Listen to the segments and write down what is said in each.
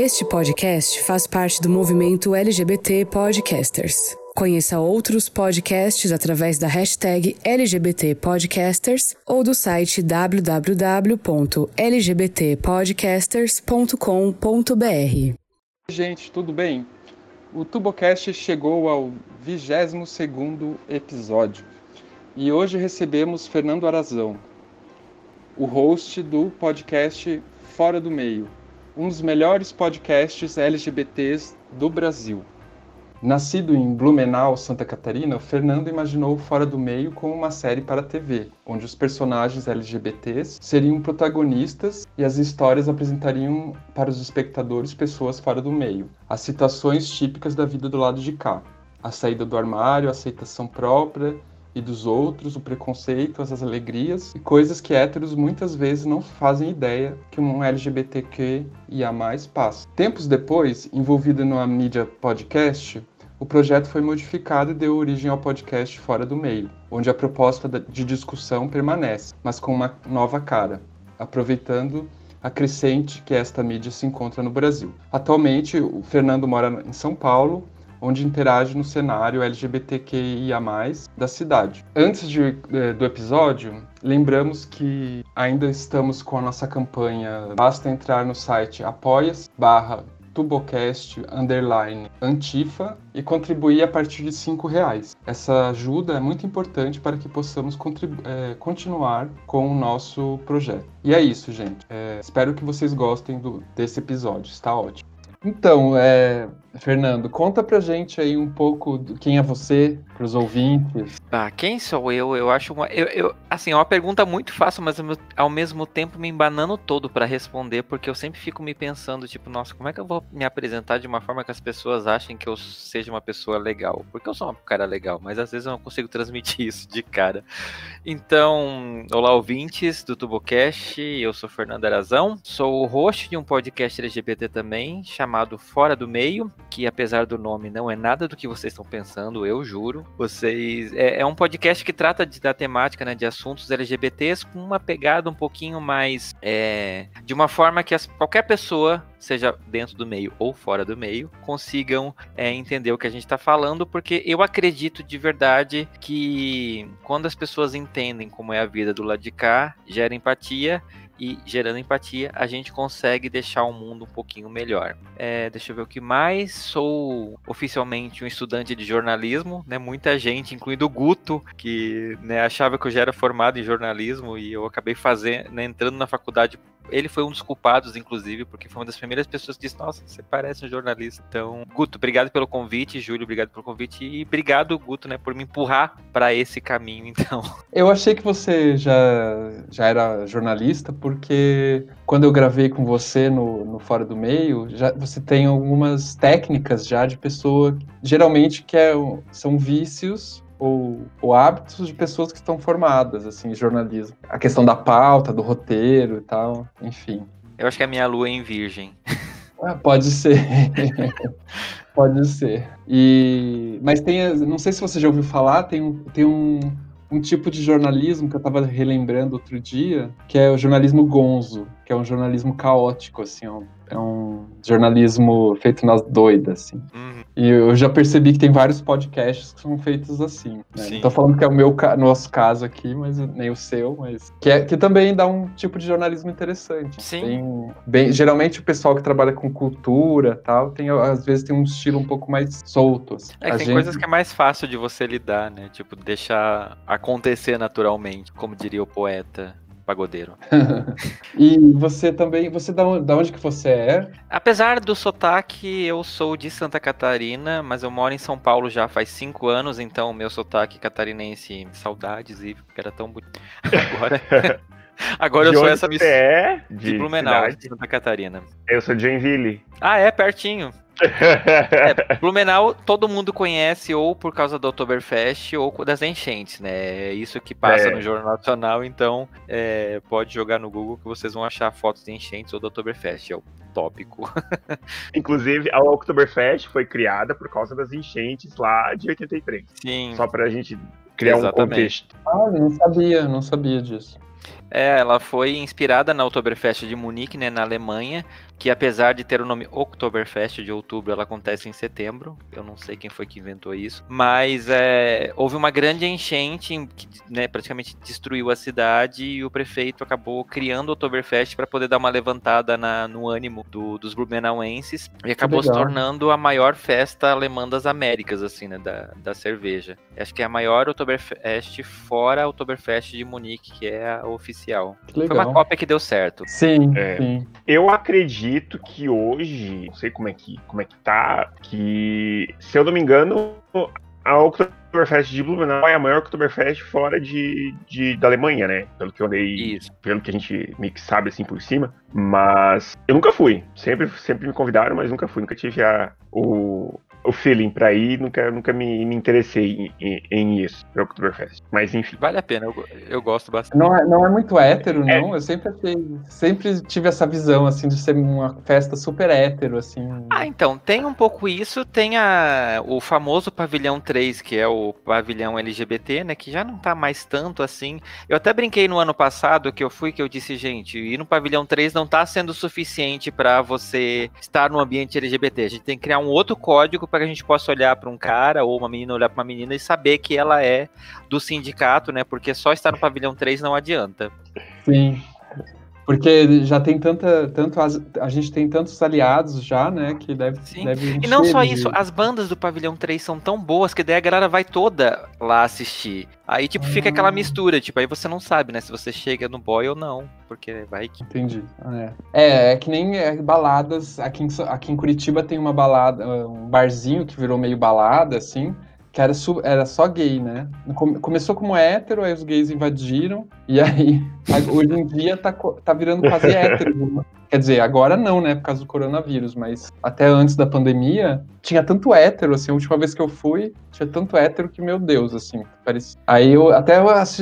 Este podcast faz parte do movimento LGBT Podcasters. Conheça outros podcasts através da hashtag LGBT Podcasters ou do site www.lgbtpodcasters.com.br. Gente, tudo bem? O Tubocast chegou ao 22º episódio e hoje recebemos Fernando Arazão, o host do podcast Fora do Meio, um dos melhores podcasts LGBTs do Brasil. Nascido em Blumenau, Santa Catarina, o Fernando imaginou Fora do Meio como uma série para a TV, onde os personagens LGBTs seriam protagonistas e as histórias apresentariam para os espectadores pessoas fora do meio, as situações típicas da vida do lado de cá, a saída do armário, a aceitação própria e dos outros, o preconceito, as alegrias e coisas que héteros muitas vezes não fazem ideia que um LGBTQIA passa. Tempos depois, envolvido numa mídia podcast, o projeto foi modificado e deu origem ao podcast Fora do Meio, onde a proposta de discussão permanece, mas com uma nova cara, aproveitando a crescente que esta mídia se encontra no Brasil. Atualmente, o Fernando mora em São Paulo onde interage no cenário LGBTQIA+, da cidade. Antes de, eh, do episódio, lembramos que ainda estamos com a nossa campanha. Basta entrar no site apoia-se tubocast underline antifa e contribuir a partir de cinco reais. Essa ajuda é muito importante para que possamos é, continuar com o nosso projeto. E é isso, gente. É, espero que vocês gostem do, desse episódio. Está ótimo. Então, é, Fernando, conta pra gente aí um pouco do quem é você, pros ouvintes. Ah, quem sou eu? Eu acho uma. Eu, eu, assim, é uma pergunta muito fácil, mas ao mesmo tempo me embanando todo para responder, porque eu sempre fico me pensando, tipo, nossa, como é que eu vou me apresentar de uma forma que as pessoas achem que eu seja uma pessoa legal? Porque eu sou um cara legal, mas às vezes eu não consigo transmitir isso de cara. Então, olá, ouvintes do TuboCast, eu sou Fernando Arazão, sou o host de um podcast LGBT também, chamado Fora do Meio que apesar do nome não é nada do que vocês estão pensando, eu juro. Vocês é, é um podcast que trata de, da temática, né, de assuntos LGBTs com uma pegada um pouquinho mais é, de uma forma que as, qualquer pessoa seja dentro do meio ou fora do meio, consigam é, entender o que a gente está falando, porque eu acredito de verdade que quando as pessoas entendem como é a vida do lado de cá, gera empatia e gerando empatia, a gente consegue deixar o mundo um pouquinho melhor. É, deixa eu ver o que mais. Sou oficialmente um estudante de jornalismo, né? Muita gente, incluindo o Guto, que né, achava que eu já era formado em jornalismo e eu acabei fazendo, né, entrando na faculdade ele foi um dos culpados, inclusive, porque foi uma das primeiras pessoas que disse: Nossa, você parece um jornalista. Então, Guto, obrigado pelo convite. Júlio, obrigado pelo convite. E obrigado, Guto, né, por me empurrar para esse caminho, então. Eu achei que você já, já era jornalista, porque quando eu gravei com você no, no Fora do Meio, já, você tem algumas técnicas já de pessoa, geralmente que é, são vícios ou, ou, hábitos de pessoas que estão formadas, assim, em jornalismo. A questão da pauta, do roteiro e tal, enfim. Eu acho que a minha lua é em virgem. Ah, pode ser. pode ser. E, mas tem, não sei se você já ouviu falar, tem tem um, um tipo de jornalismo que eu estava relembrando outro dia, que é o jornalismo gonzo, que é um jornalismo caótico, assim, ó, é um jornalismo feito nas doidas, assim. Uhum. E eu já percebi que tem vários podcasts que são feitos assim. Né? Não tô falando que é o meu nosso caso aqui, mas nem o seu, mas que, é, que também dá um tipo de jornalismo interessante. Sim. Tem, bem, geralmente o pessoal que trabalha com cultura tal, tem às vezes tem um estilo um pouco mais solto. Assim. É, tem gente... coisas que é mais fácil de você lidar, né? Tipo, deixar acontecer naturalmente, como diria o poeta pagodeiro. e você também, você da onde, da onde que você é? Apesar do sotaque, eu sou de Santa Catarina, mas eu moro em São Paulo já faz cinco anos, então meu sotaque catarinense, saudades e era tão bonito. Agora, agora eu sou essa miss... é de, de Blumenau, de Santa Catarina. Eu sou de Joinville. Ah, é pertinho é, Blumenau todo mundo conhece ou por causa do Oktoberfest ou das enchentes, né? É isso que passa é. no Jornal Nacional, então é, pode jogar no Google que vocês vão achar fotos de enchentes ou do Oktoberfest, é o tópico. Inclusive, a Oktoberfest foi criada por causa das enchentes lá de 83. Sim. Só pra gente criar Exatamente. um contexto. Ah, não sabia, não sabia disso. É, ela foi inspirada na Oktoberfest de Munique, né, na Alemanha, que apesar de ter o nome Oktoberfest de outubro, ela acontece em setembro. Eu não sei quem foi que inventou isso, mas é, houve uma grande enchente que né, praticamente destruiu a cidade e o prefeito acabou criando o Oktoberfest para poder dar uma levantada na, no ânimo do, dos blumenauenses e acabou se tornando a maior festa alemã das Américas, assim, né, da, da cerveja. Acho que é a maior Oktoberfest fora a Oktoberfest de Munique, que é a oficial oficial. Foi uma cópia que deu certo. Sim, é, sim. Eu acredito que hoje, não sei como é que, como é que tá, que, se eu não me engano, a Oktoberfest de Blumenau é a maior Oktoberfest fora de, de, da Alemanha, né? Pelo que eu andei, Isso. pelo que a gente meio que sabe assim por cima. Mas eu nunca fui. Sempre, sempre me convidaram, mas nunca fui. Nunca tive a, o, o feeling pra ir, nunca, nunca me, me interessei em, em, em isso, pro Oktoberfest. Mas enfim. Vale a pena, eu, eu gosto bastante. Não é, não é muito hétero, é. não. Eu sempre achei, sempre tive essa visão, assim, de ser uma festa super hétero, assim. Ah, então, tem um pouco isso, tem a, o famoso pavilhão 3, que é o pavilhão LGBT, né, que já não tá mais tanto assim. Eu até brinquei no ano passado que eu fui, que eu disse, gente, ir no pavilhão 3 não tá sendo suficiente para você estar no ambiente LGBT. A gente tem que criar um outro código para que a gente possa olhar para um cara ou uma menina olhar para uma menina e saber que ela é do sindicato, né? Porque só estar no pavilhão 3 não adianta. Sim. Porque já tem tanta, tanto a gente tem tantos aliados já, né, que deve, Sim. deve E não só de... isso, as bandas do Pavilhão 3 são tão boas que daí a galera vai toda lá assistir. Aí, tipo, ah. fica aquela mistura, tipo, aí você não sabe, né, se você chega no boy ou não, porque vai que... Entendi. É, é, é que nem é, baladas, aqui em, aqui em Curitiba tem uma balada, um barzinho que virou meio balada, assim, que era, era só gay, né? Começou como hétero, aí os gays invadiram, e aí hoje em dia tá, tá virando quase hétero. Quer dizer, agora não, né? Por causa do coronavírus, mas até antes da pandemia, tinha tanto hétero, assim, a última vez que eu fui, tinha tanto hétero que, meu Deus, assim, parecia. Aí eu até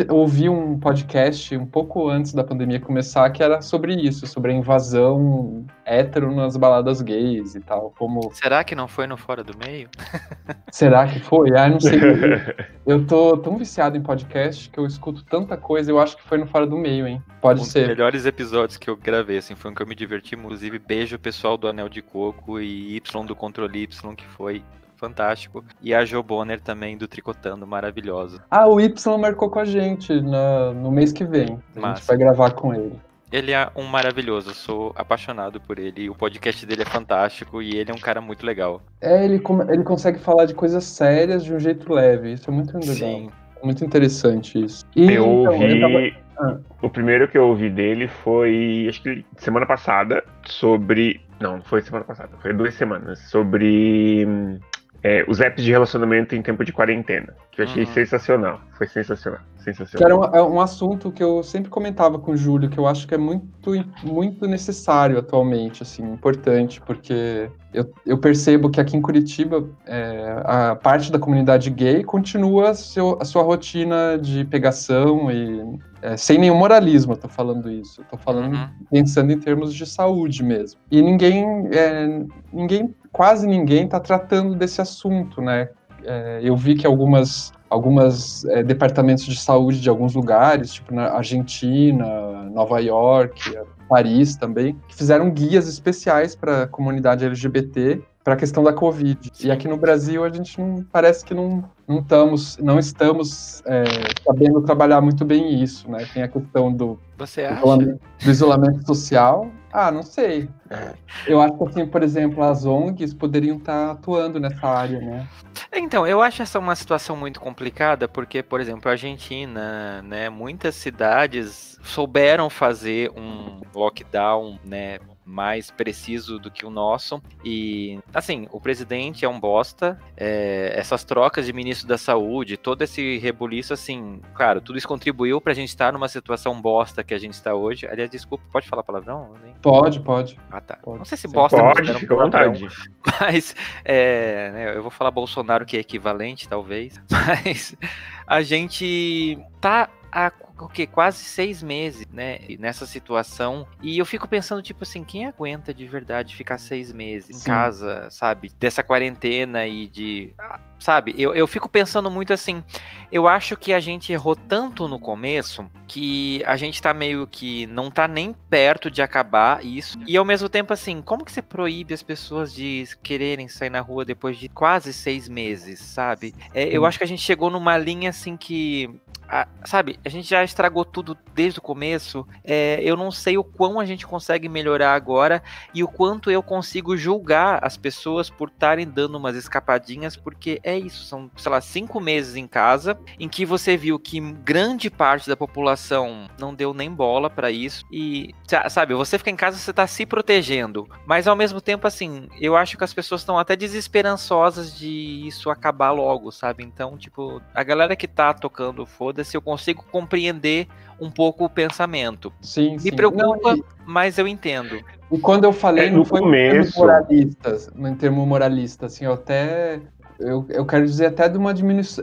ouvi um podcast um pouco antes da pandemia começar que era sobre isso, sobre a invasão hétero nas baladas gays e tal, como... Será que não foi no Fora do Meio? Será que foi? Ah, não sei. eu tô tão viciado em podcast que eu escuto tanta coisa, eu acho que foi no Fora do Meio, hein? Pode um ser. Um dos melhores episódios que eu gravei, assim, foi um que eu me diverti, inclusive, beijo pessoal do Anel de Coco e Y do Controle Y, que foi fantástico. E a Jo Bonner também do Tricotando, maravilhosa. Ah, o Y marcou com a gente no, no mês que vem. A Massa. gente vai gravar com ele. Ele é um maravilhoso, eu sou apaixonado por ele. O podcast dele é fantástico e ele é um cara muito legal. É, ele, ele consegue falar de coisas sérias de um jeito leve. Isso é muito legal. Sim. Muito interessante isso. E, eu então, ouvi. Eu tava... ah. O primeiro que eu ouvi dele foi, acho que semana passada, sobre. Não, foi semana passada, foi duas semanas. Sobre é, os apps de relacionamento em tempo de quarentena, que eu achei uhum. sensacional. Foi sensacional, sensacional. Que era um, é um, assunto que eu sempre comentava com o Júlio, que eu acho que é muito, muito necessário atualmente, assim, importante, porque eu, eu percebo que aqui em Curitiba é, a parte da comunidade gay continua a, seu, a sua rotina de pegação e é, sem nenhum moralismo, eu tô falando isso. Eu tô falando uhum. pensando em termos de saúde mesmo. E ninguém, é, ninguém quase ninguém está tratando desse assunto, né? É, eu vi que algumas, algumas é, departamentos de saúde de alguns lugares, tipo na Argentina, Nova York, Paris também, que fizeram guias especiais para a comunidade LGBT para a questão da Covid. E aqui no Brasil a gente não parece que não, não estamos, não estamos é, sabendo trabalhar muito bem isso, né? Tem a questão do, do isolamento, do, isolamento, social. Ah, não sei. É. Eu acho que, assim, por exemplo, as ONGs poderiam estar tá atuando nessa área, né? Então, eu acho essa uma situação muito complicada, porque, por exemplo, a Argentina, né, muitas cidades souberam fazer um lockdown, né, mais preciso do que o nosso. E, assim, o presidente é um bosta. É, essas trocas de ministro da saúde, todo esse rebuliço, assim, claro, tudo isso contribuiu pra gente estar numa situação bosta que a gente está hoje. Aliás, desculpa, pode falar palavrão? Pode, pode. Ah, tá. Pode. Não sei se bosta pode, fica à vontade. Mas, é, né, eu vou falar Bolsonaro, que é equivalente, talvez. Mas a gente tá há o que quase seis meses, né, nessa situação. E eu fico pensando tipo assim, quem aguenta de verdade ficar seis meses em Sim. casa, sabe, dessa quarentena e de sabe? Eu, eu fico pensando muito assim. Eu acho que a gente errou tanto no começo que a gente tá meio que não tá nem perto de acabar isso. E ao mesmo tempo, assim, como que você proíbe as pessoas de quererem sair na rua depois de quase seis meses, sabe? É, eu acho que a gente chegou numa linha assim que a, sabe, a gente já estragou tudo desde o começo. É, eu não sei o quão a gente consegue melhorar agora e o quanto eu consigo julgar as pessoas por estarem dando umas escapadinhas, porque é isso, são, sei lá, cinco meses em casa, em que você viu que grande parte da população não deu nem bola para isso. E, sabe, você fica em casa, você tá se protegendo. Mas ao mesmo tempo, assim, eu acho que as pessoas estão até desesperançosas de isso acabar logo, sabe? Então, tipo, a galera que tá tocando foda foda-se, eu consigo compreender um pouco o pensamento. Sim, Me sim. preocupa, não, e... mas eu entendo. E quando eu falei, é, não foi começo... moralista, em termo moralista, assim, eu até eu, eu quero dizer até de uma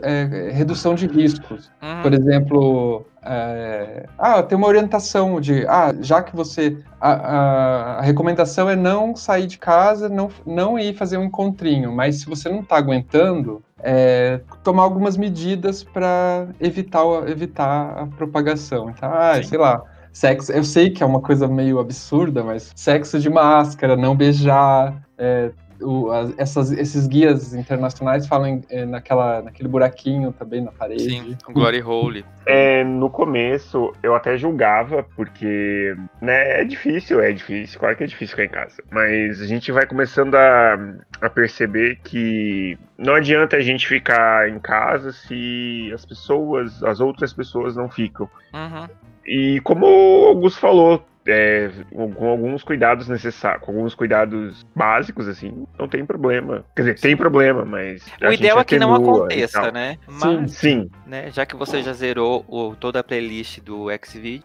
é, redução de riscos. Uhum. Por exemplo, é, ah, tem uma orientação de, ah, já que você, a, a, a, recomendação é não sair de casa, não, não ir fazer um encontrinho, mas se você não está aguentando, é, tomar algumas medidas para evitar, evitar a propagação. Então, ah, sei lá, sexo, eu sei que é uma coisa meio absurda, mas sexo de máscara, não beijar, é, o, as, essas, esses guias internacionais falam é, naquela, naquele buraquinho também na parede. Sim, Glory Hole. É, no começo eu até julgava, porque né, é difícil, é difícil, claro que é difícil ficar em casa. Mas a gente vai começando a, a perceber que não adianta a gente ficar em casa se as pessoas, as outras pessoas não ficam. Uhum. E como o Augusto falou, é, com alguns cuidados necessários, com alguns cuidados básicos, assim, não tem problema. Quer dizer, tem problema, mas. O ideal é que não aconteça, né? Mas, sim, sim. Né, já que você já zerou o, toda a playlist do Xvideo.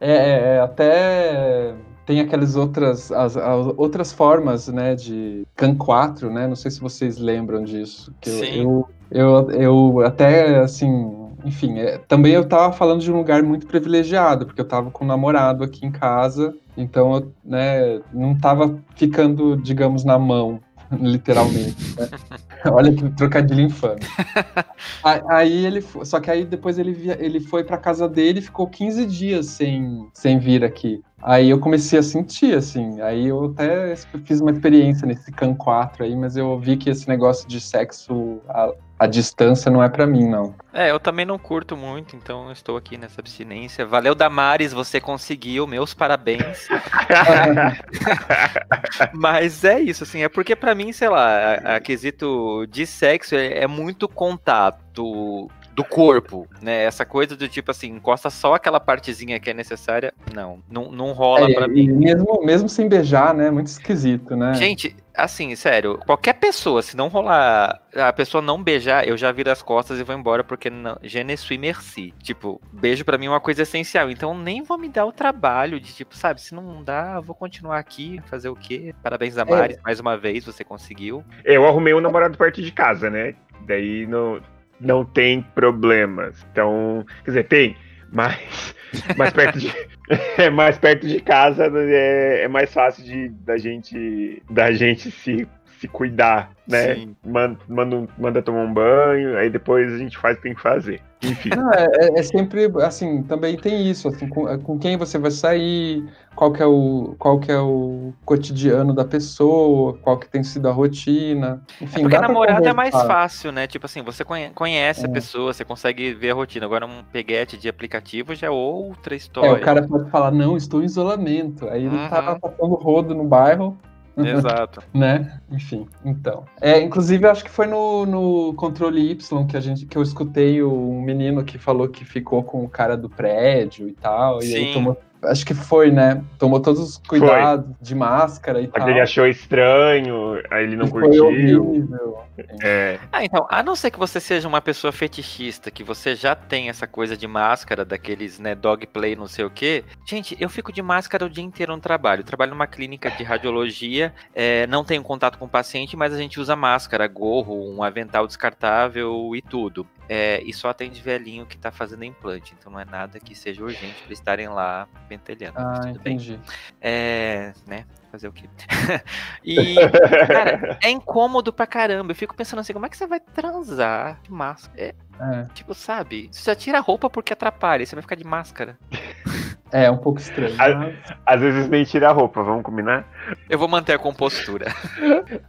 É, é, é, até tem aquelas outras, as, as, outras formas, né, de CAN 4, né? Não sei se vocês lembram disso. Que Sim. Eu, eu, eu, eu até, assim, enfim, é, também eu tava falando de um lugar muito privilegiado, porque eu tava com um namorado aqui em casa, então eu, né, não tava ficando, digamos, na mão, literalmente. Né? Olha que trocadilho infame. aí ele, só que aí depois ele, via, ele foi para casa dele e ficou 15 dias sem, sem vir aqui. Aí eu comecei a sentir, assim. Aí eu até fiz uma experiência nesse CAN 4 aí, mas eu vi que esse negócio de sexo a distância não é para mim, não. É, eu também não curto muito, então estou aqui nessa abstinência. Valeu, Damares, você conseguiu, meus parabéns. Mas é isso, assim, é porque para mim, sei lá, a, a quesito de sexo é, é muito contato do corpo, né? Essa coisa do tipo assim, encosta só aquela partezinha que é necessária. Não, não, não rola é, pra mim. Mesmo, mesmo sem beijar, né? Muito esquisito, né? Gente, assim, sério, qualquer pessoa, se não rolar, a pessoa não beijar, eu já viro as costas e vou embora, porque não, je ne suis merci. Tipo, beijo para mim é uma coisa essencial. Então nem vou me dar o trabalho de, tipo, sabe, se não dá, vou continuar aqui, fazer o quê? Parabéns, Damares, é. mais uma vez, você conseguiu. Eu arrumei um namorado perto de casa, né? Daí no, não tem problemas. Então, quer dizer, tem, mas mais perto de, é, mais perto de casa é, é mais fácil de, da gente da gente se, se cuidar, né? Manda, manda, manda tomar um banho, aí depois a gente faz o que tem que fazer. Enfim. Não, é, é, é, sempre, assim, também tem isso, assim, com, com, quem você vai sair, qual que, é o, qual que é o cotidiano da pessoa, qual que tem sido a rotina. Enfim, é porque namorado é mais fácil, né? Tipo assim, você conhece é. a pessoa, você consegue ver a rotina. Agora um peguete de aplicativo já é outra história. É, o cara pode falar, não, estou em isolamento. Aí ele tá uhum. tá passando rodo no bairro, Exato. né? Enfim, então. É, inclusive, acho que foi no, no controle Y que a gente que eu escutei um menino que falou que ficou com o cara do prédio e tal, Sim. e aí tomou acho que foi, né? Tomou todos os cuidados foi. de máscara e Mas tal. ele achou estranho, aí ele não E foi curtiu. horrível. É, Ah, então, a não ser que você seja uma pessoa fetichista, que você já tem essa coisa de máscara, daqueles, né, dog play, não sei o quê. Gente, eu fico de máscara o dia inteiro no trabalho. Eu trabalho numa clínica de radiologia, é, não tenho contato com o paciente, mas a gente usa máscara, gorro, um avental descartável e tudo. É, e só atende velhinho que tá fazendo implante, então não é nada que seja urgente pra estarem lá pentelhando. mas Ah, tudo bem. entendi. É, né? Fazer o quê? e, cara, é incômodo pra caramba. Eu fico pensando assim, como é que você vai transar de máscara? É, É, tipo, sabe? Você já tira a roupa porque atrapalha, você vai ficar de máscara. é um pouco estranho. Ah, mas- às vezes nem tira a roupa, vamos combinar? Eu vou manter a compostura.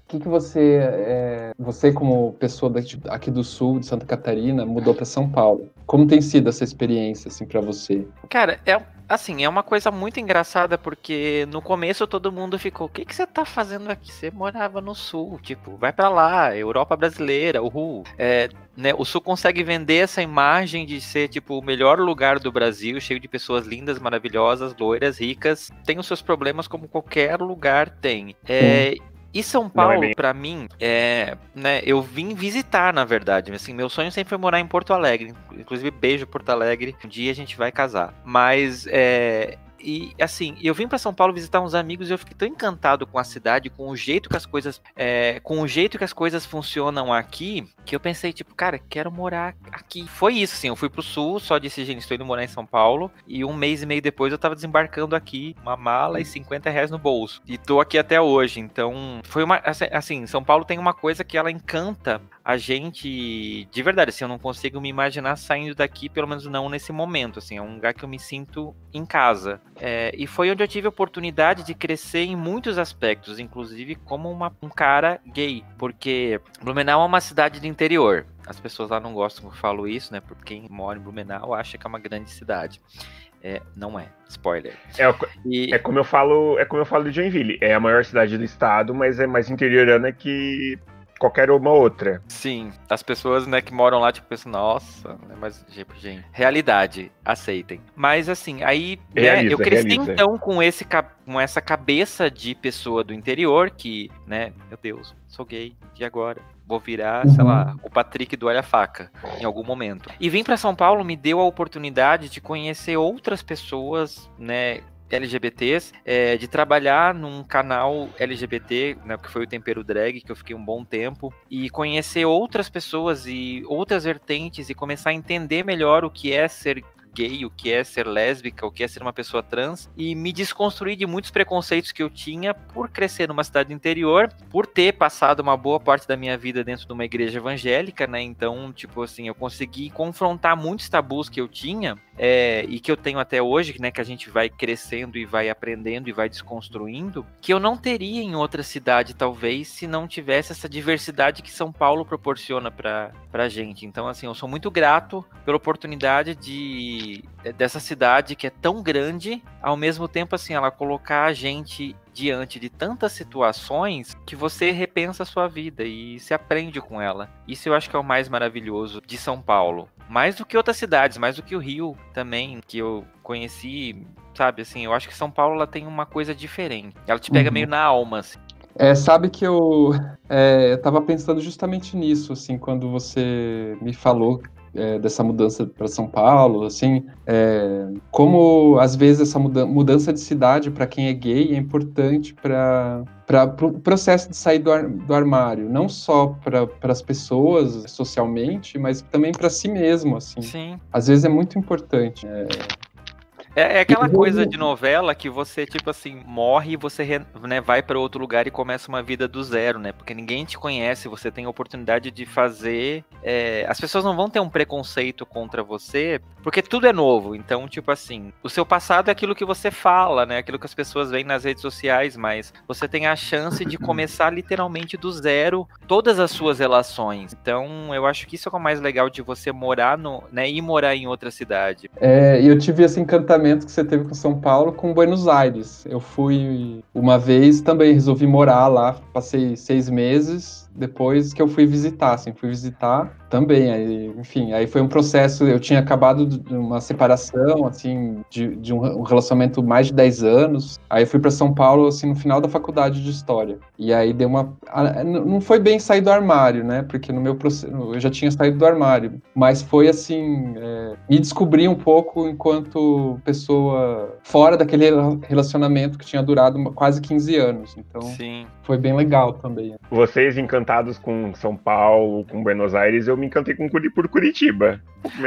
O que, que você, é, você como pessoa daqui, aqui do sul, de Santa Catarina, mudou para São Paulo? Como tem sido essa experiência, assim, para você? Cara, é assim, é uma coisa muito engraçada porque no começo todo mundo ficou, o que, que você tá fazendo aqui? Você morava no sul, tipo, vai pra lá, Europa brasileira, uhul. É, né, o sul consegue vender essa imagem de ser, tipo, o melhor lugar do Brasil, cheio de pessoas lindas, maravilhosas, loiras, ricas. Tem os seus problemas como qualquer lugar tem. É, e São é Paulo, bem- pra mim, é, né, eu vim visitar, na verdade. Assim, meu sonho sempre foi morar em Porto Alegre. Inclusive, beijo Porto Alegre. Um dia a gente vai casar. Mas, é, e assim, eu vim pra São Paulo visitar uns amigos e eu fiquei tão encantado com a cidade, com o jeito que as coisas, é, com o jeito que as coisas funcionam aqui, que eu pensei tipo, cara, quero morar aqui. Foi isso, assim, eu fui pro sul, só disse, gente, estou indo morar em São Paulo e um mês e meio depois eu tava desembarcando aqui, uma mala e 50 reais no bolso. E tô aqui até hoje, então foi uma, assim, assim, São Paulo tem uma coisa que ela encanta a gente de verdade, assim, eu não consigo me imaginar saindo daqui, pelo menos não nesse momento, assim, é um lugar que eu me sinto em casa. É, e foi onde eu tive a oportunidade de crescer em muitos aspectos, inclusive como uma- um cara gay, porque Blumenau é uma cidade de interior. As pessoas lá não gostam que eu falo isso, né? Porque quem mora em Blumenau acha que é uma grande cidade. É, não é, spoiler. É, E, é como eu falo, é como eu falo de Joinville. É a maior cidade do estado, mas é mais interiorana que qualquer uma outra. Sim, as pessoas, né, que moram lá, tipo, pensam, nossa, né, mas, tipo, gente, realidade, aceitem. Mas, assim, aí, né, Realiza, eu cresci, realiza. então, com, esse, com essa cabeça de pessoa do interior, que, né, meu Deus, sou gay, e agora? Vou virar, sei Uhum. lá, o Patrick do Olha Faca, em algum momento. E vim pra São Paulo me deu a oportunidade de conhecer outras pessoas, né, LGBTs, é, de trabalhar num canal LGBT, né, que foi o Tempero Drag, que eu fiquei um bom tempo, e conhecer outras pessoas e outras vertentes e começar a entender melhor o que é ser gay, o que é ser lésbica, o que é ser uma pessoa trans e me desconstruir de muitos preconceitos que eu tinha por crescer numa cidade interior, por ter passado uma boa parte da minha vida dentro de uma igreja evangélica, né? Então, tipo assim, eu consegui confrontar muitos tabus que eu tinha é, e que eu tenho até hoje, né? Que a gente vai crescendo e vai aprendendo e vai desconstruindo, que eu não teria em outra cidade, talvez, se não tivesse essa diversidade que São Paulo proporciona pra, pra gente. Então, assim, eu sou muito grato pela oportunidade de dessa cidade que é tão grande, ao mesmo tempo, assim, ela colocar a gente diante de tantas situações que você repensa a sua vida e se aprende com ela. Isso eu acho que é o mais maravilhoso de São Paulo. Mais do que outras cidades, mais do que o Rio também, que eu conheci, sabe, assim, eu acho que São Paulo ela tem uma coisa diferente. Ela te pega Uhum. meio na alma, assim. É, sabe que eu, é, eu tava pensando justamente nisso, assim, quando você me falou é, dessa mudança para São Paulo, assim, é, como às vezes essa muda- mudança de cidade para quem é gay é importante para o processo de sair do, ar- do armário, não só para as pessoas socialmente, mas também para si mesmo, assim. Sim. Às vezes é muito importante. É, É, é aquela coisa de novela que você, tipo assim, morre e você né, vai para outro lugar e começa uma vida do zero, né? Porque ninguém te conhece, você tem a oportunidade de fazer. é, as pessoas não vão ter um preconceito contra você, porque tudo é novo. Então, tipo assim, o seu passado é aquilo que você fala, né? Aquilo que as pessoas veem nas redes sociais, mas você tem a chance de começar literalmente do zero todas as suas relações. Então, eu acho que isso é o mais legal de você morar no, né? Ir morar em outra cidade. É, e eu tive esse encantamento que você teve com São Paulo com Buenos Aires. Eu fui uma vez também, resolvi morar lá, passei seis meses depois que eu fui visitar, assim, fui visitar também, aí, enfim, aí foi um processo, eu tinha acabado de uma separação, assim, de, de um relacionamento mais de 10 anos, aí fui para São Paulo, assim, no final da faculdade de História, e aí deu uma, não foi bem sair do armário, né, porque no meu processo, eu já tinha saído do armário, mas foi, assim, é, me descobrir um pouco enquanto pessoa fora daquele relacionamento que tinha durado quase 15 anos, então Sim. foi bem legal também. Vocês encantados com São Paulo, com Buenos Aires, eu me encantei com por Curitiba.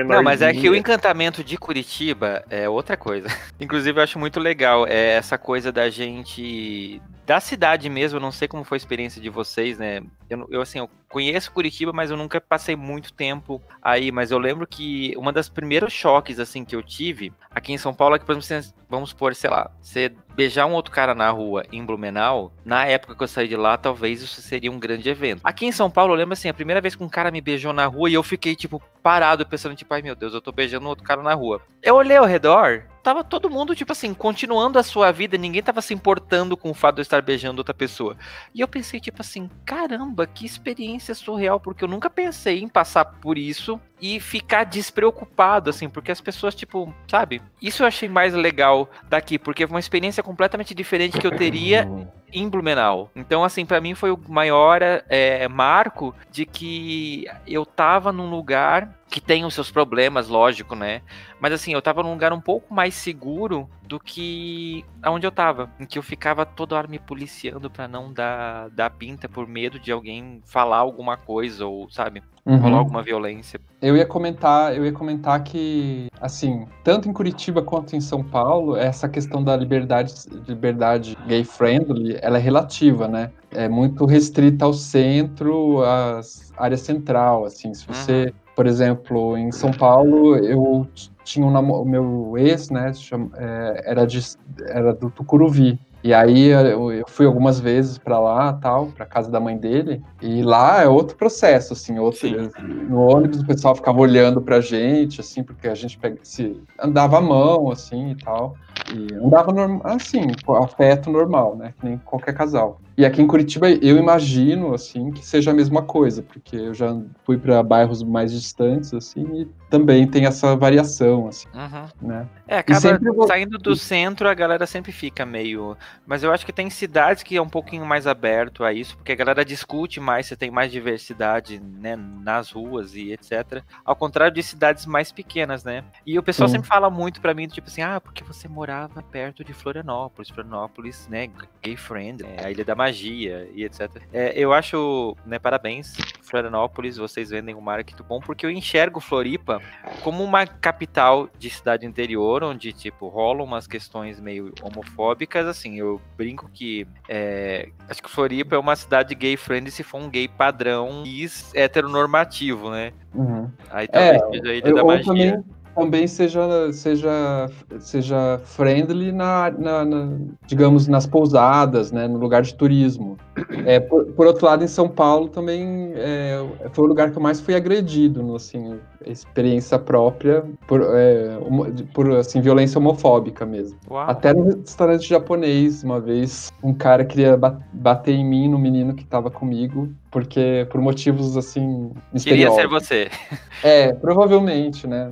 Não, mas é que o encantamento de Curitiba é outra coisa. Inclusive, eu acho muito legal é essa coisa da gente da cidade mesmo, eu não sei como foi a experiência de vocês, né? Eu, eu, assim, eu conheço Curitiba, mas eu nunca passei muito tempo aí. Mas eu lembro que uma das primeiros choques, assim, que eu tive aqui em São Paulo é que, por exemplo, vamos supor, sei lá, você beijar um outro cara na rua em Blumenau, na época que eu saí de lá, talvez isso seria um grande evento. Aqui em São Paulo, eu lembro assim, a primeira vez que um cara me beijou na rua e eu fiquei, tipo, parado, pensando, tipo, ai meu Deus, eu tô beijando outro cara na rua. Eu olhei ao redor, tava todo mundo, tipo assim, continuando a sua vida, ninguém tava se importando com o fato de eu estar beijando outra pessoa. E eu pensei, tipo assim, caramba, que experiência surreal, porque eu nunca pensei em passar por isso e ficar despreocupado, assim, porque as pessoas, tipo, sabe? Isso eu achei mais legal daqui, porque foi uma experiência completamente diferente que eu teria em Blumenau. Então, assim, para mim foi o maior é, marco de que eu tava num lugar que tem os seus problemas, lógico, né? Mas assim, eu tava num lugar um pouco mais seguro do que aonde eu tava, em que eu ficava toda hora me policiando para não dar, dar pinta por medo de alguém falar alguma coisa ou, sabe, uhum. rolar alguma violência. Eu ia comentar, eu ia comentar que assim, tanto em Curitiba quanto em São Paulo, essa questão da liberdade, liberdade gay friendly, ela é relativa, né? É muito restrita ao centro, à área central, assim, se você uhum por exemplo, em São Paulo, eu tinha um o meu ex, né, é, era, de, era do Tucuruvi. E aí eu fui algumas vezes para lá, tal, para casa da mãe dele, e lá é outro processo, assim, outro, no ônibus o pessoal ficava olhando pra gente, assim, porque a gente pega, se andava a mão, assim, e tal. E andava normal, assim, afeto normal, né? Que nem qualquer casal. E aqui em Curitiba eu imagino assim que seja a mesma coisa, porque eu já fui para bairros mais distantes assim e também tem essa variação assim, uhum. né? É, acaba sempre... saindo do centro a galera sempre fica meio, mas eu acho que tem cidades que é um pouquinho mais aberto a isso, porque a galera discute mais, você tem mais diversidade, né, nas ruas e etc. Ao contrário de cidades mais pequenas, né? E o pessoal Sim. sempre fala muito para mim tipo assim, ah, porque você mora morava perto de Florianópolis. Florianópolis, né, gay friend, é a Ilha da Magia e etc. É, eu acho, né, parabéns, Florianópolis, vocês vendem um marketing bom, porque eu enxergo Floripa como uma capital de cidade interior, onde, tipo, rolam umas questões meio homofóbicas, assim, eu brinco que é, acho que Floripa é uma cidade gay friend se for um gay padrão e heteronormativo, né? Uhum. Aí talvez é, seja a Ilha da Magia. Também também seja, seja, seja friendly na, na, na, digamos, nas pousadas, né, no lugar de turismo. É, por, por outro lado, em São Paulo também é, foi o lugar que eu mais fui agredido, no, assim, experiência própria por, é, por assim, violência homofóbica mesmo. Uau. Até no restaurante japonês, uma vez, um cara queria bater em mim, no menino que estava comigo, porque por motivos assim. Queria ser você. É, provavelmente, né?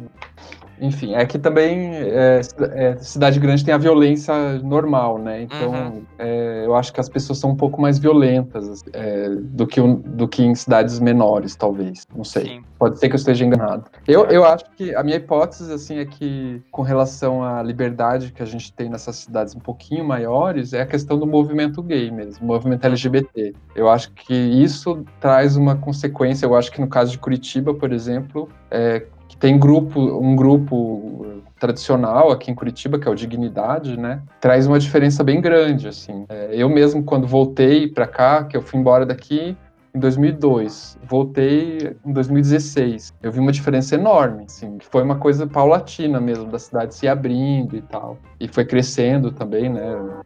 Enfim, é que também é, é, cidade grande tem a violência normal, né? Então, uhum. é, eu acho que as pessoas são um pouco mais violentas é, do, que, do que em cidades menores, talvez. Não sei. Sim. Pode ser que eu esteja enganado. Eu, eu acho que a minha hipótese, assim, é que com relação à liberdade que a gente tem nessas cidades um pouquinho maiores, é a questão do movimento gay mesmo, movimento LGBT. Eu acho que isso traz uma consequência. Eu acho que no caso de Curitiba, por exemplo, é, tem grupo, um grupo tradicional aqui em Curitiba, que é o Dignidade, né? Traz uma diferença bem grande, assim. É, eu mesmo, quando voltei para cá, que eu fui embora daqui, em 2002. Voltei em 2016. Eu vi uma diferença enorme, assim, foi uma coisa paulatina mesmo, da cidade se abrindo e tal. E foi crescendo também, né?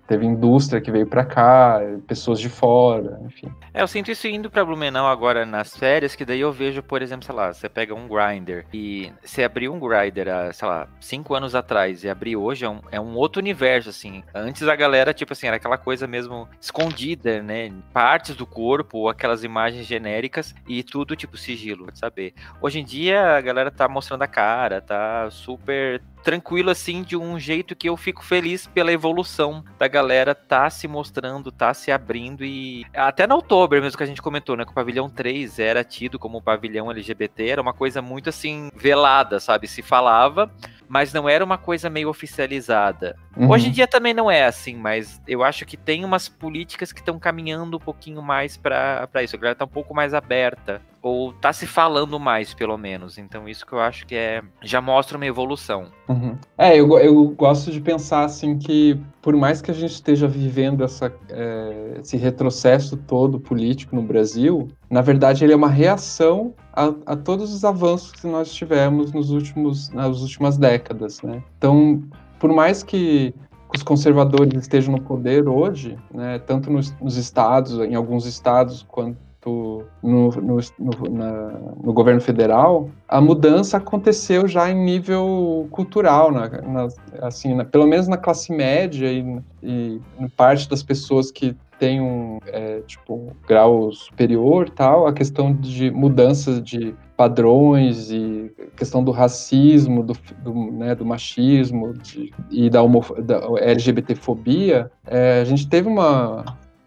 Teve indústria que veio para cá, pessoas de fora, enfim. É, eu sinto isso indo para Blumenau agora nas férias, que daí eu vejo, por exemplo, sei lá, você pega um grinder e você abriu um grinder sei lá, cinco anos atrás e abrir hoje é um, é um outro universo, assim. Antes a galera, tipo assim, era aquela coisa mesmo escondida, né? Partes do corpo, aquelas imagens imagens genéricas e tudo tipo sigilo, saber. Hoje em dia a galera tá mostrando a cara, tá super tranquilo assim, de um jeito que eu fico feliz pela evolução da galera tá se mostrando, tá se abrindo e até na outubro mesmo que a gente comentou, né, que o pavilhão 3 era tido como pavilhão LGBT, era uma coisa muito assim velada, sabe? Se falava, mas não era uma coisa meio oficializada. Uhum. Hoje em dia também não é assim, mas eu acho que tem umas políticas que estão caminhando um pouquinho mais para isso. A galera tá um pouco mais aberta ou tá se falando mais, pelo menos. Então isso que eu acho que é já mostra uma evolução. Uhum. É, eu, eu gosto de pensar assim que por mais que a gente esteja vivendo essa, é, esse retrocesso todo político no Brasil, na verdade ele é uma reação a, a, todos os avanços que nós tivemos nos últimos, nas últimas décadas, né? Então, por mais que os conservadores estejam no poder hoje, né, tanto nos, nos estados, em alguns estados, quanto no, no, no, na, no, governo federal, a mudança aconteceu já em nível cultural, na, na, assim, pelo menos na classe média e, e parte das pessoas que têm um é, tipo um grau superior, tal, a questão de mudanças de padrões e questão do racismo, do, do, né, do machismo de, e da, da LGBTfobia, é, a gente teve uma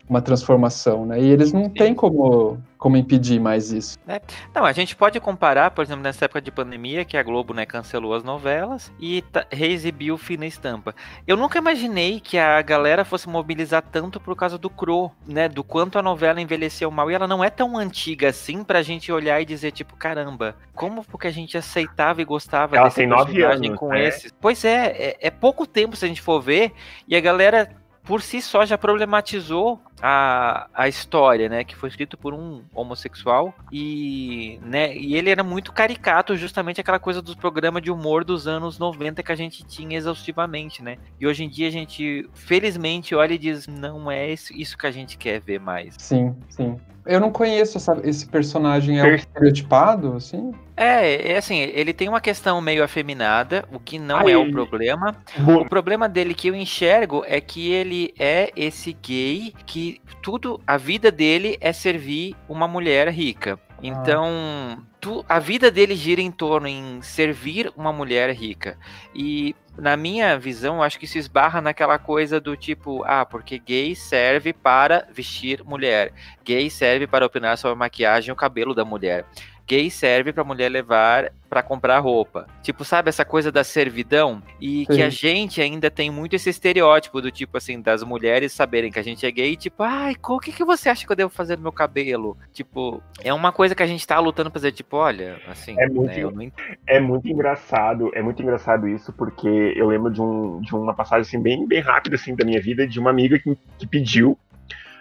uma transformação, né? E eles não têm como, como impedir mais isso. É. Não, a gente pode comparar, por exemplo, nessa época de pandemia, que a Globo né, cancelou as novelas e reexibiu Fina Estampa. Eu nunca imaginei que a galera fosse mobilizar tanto por causa do Cro, né? Do quanto a novela envelheceu mal. E ela não é tão antiga assim pra gente olhar e dizer, tipo, caramba, como porque a gente aceitava e gostava ela desse tem nove anos, com esses. Pois é, é, é pouco tempo se a gente for ver, e a galera por si só já problematizou a, a história, né, que foi escrito por um homossexual e, né, e ele era muito caricato, justamente aquela coisa dos programas de humor dos anos 90 que a gente tinha exaustivamente, né? E hoje em dia a gente, felizmente, olha e diz, não é isso que a gente quer ver mais. Sim, sim. Eu não conheço essa, esse personagem, é estereotipado, assim? É, é assim, ele tem uma questão meio afeminada, o que não Ai, é o problema. O problema dele que eu enxergo é que ele é esse gay que tudo, a vida dele é servir uma mulher rica. Então, tu, a vida dele gira em torno em servir uma mulher rica. E na minha visão, acho que se esbarra naquela coisa do tipo, ah, porque gay serve para vestir mulher, gay serve para opinar sobre a maquiagem e o cabelo da mulher gay serve pra mulher levar para comprar roupa. Tipo, sabe essa coisa da servidão? E Sim. que a gente ainda tem muito esse estereótipo do tipo assim, das mulheres saberem que a gente é gay, tipo, ai, o que, que você acha que eu devo fazer no meu cabelo? Tipo, é uma coisa que a gente tá lutando pra dizer, tipo, olha, assim. É muito, né, não... é muito engraçado, é muito engraçado isso, porque eu lembro de, um, de uma passagem assim, bem, bem rápida assim, da minha vida, de uma amiga que, que pediu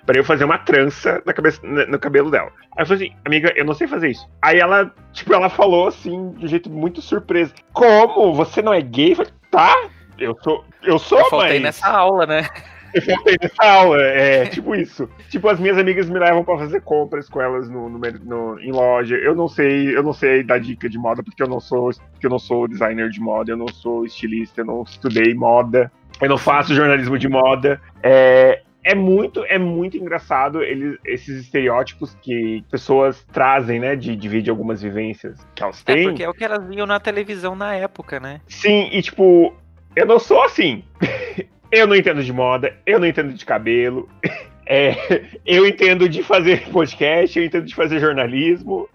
para eu fazer uma trança na cabeça, no cabelo dela. Aí eu falei assim, amiga, eu não sei fazer isso. Aí ela, tipo, ela falou assim, de um jeito muito surpreso. Como? Você não é gay? Eu falei, tá, eu sou, eu sou, eu faltei mas... nessa aula, né? Eu faltei nessa aula, é tipo isso. Tipo, as minhas amigas me levam para fazer compras com elas no, no, no, em loja. Eu não sei, eu não sei dar dica de moda porque eu não sou, porque eu não sou designer de moda, eu não sou estilista, eu não estudei moda, eu não faço jornalismo de moda. É, é muito, é muito engraçado eles, esses estereótipos que pessoas trazem, né, de dividir algumas vivências que elas é, têm. É porque é o que elas viam na televisão na época, né? Sim, e tipo, eu não sou assim. eu não entendo de moda, eu não entendo de cabelo. É, eu entendo de fazer podcast, eu entendo de fazer jornalismo.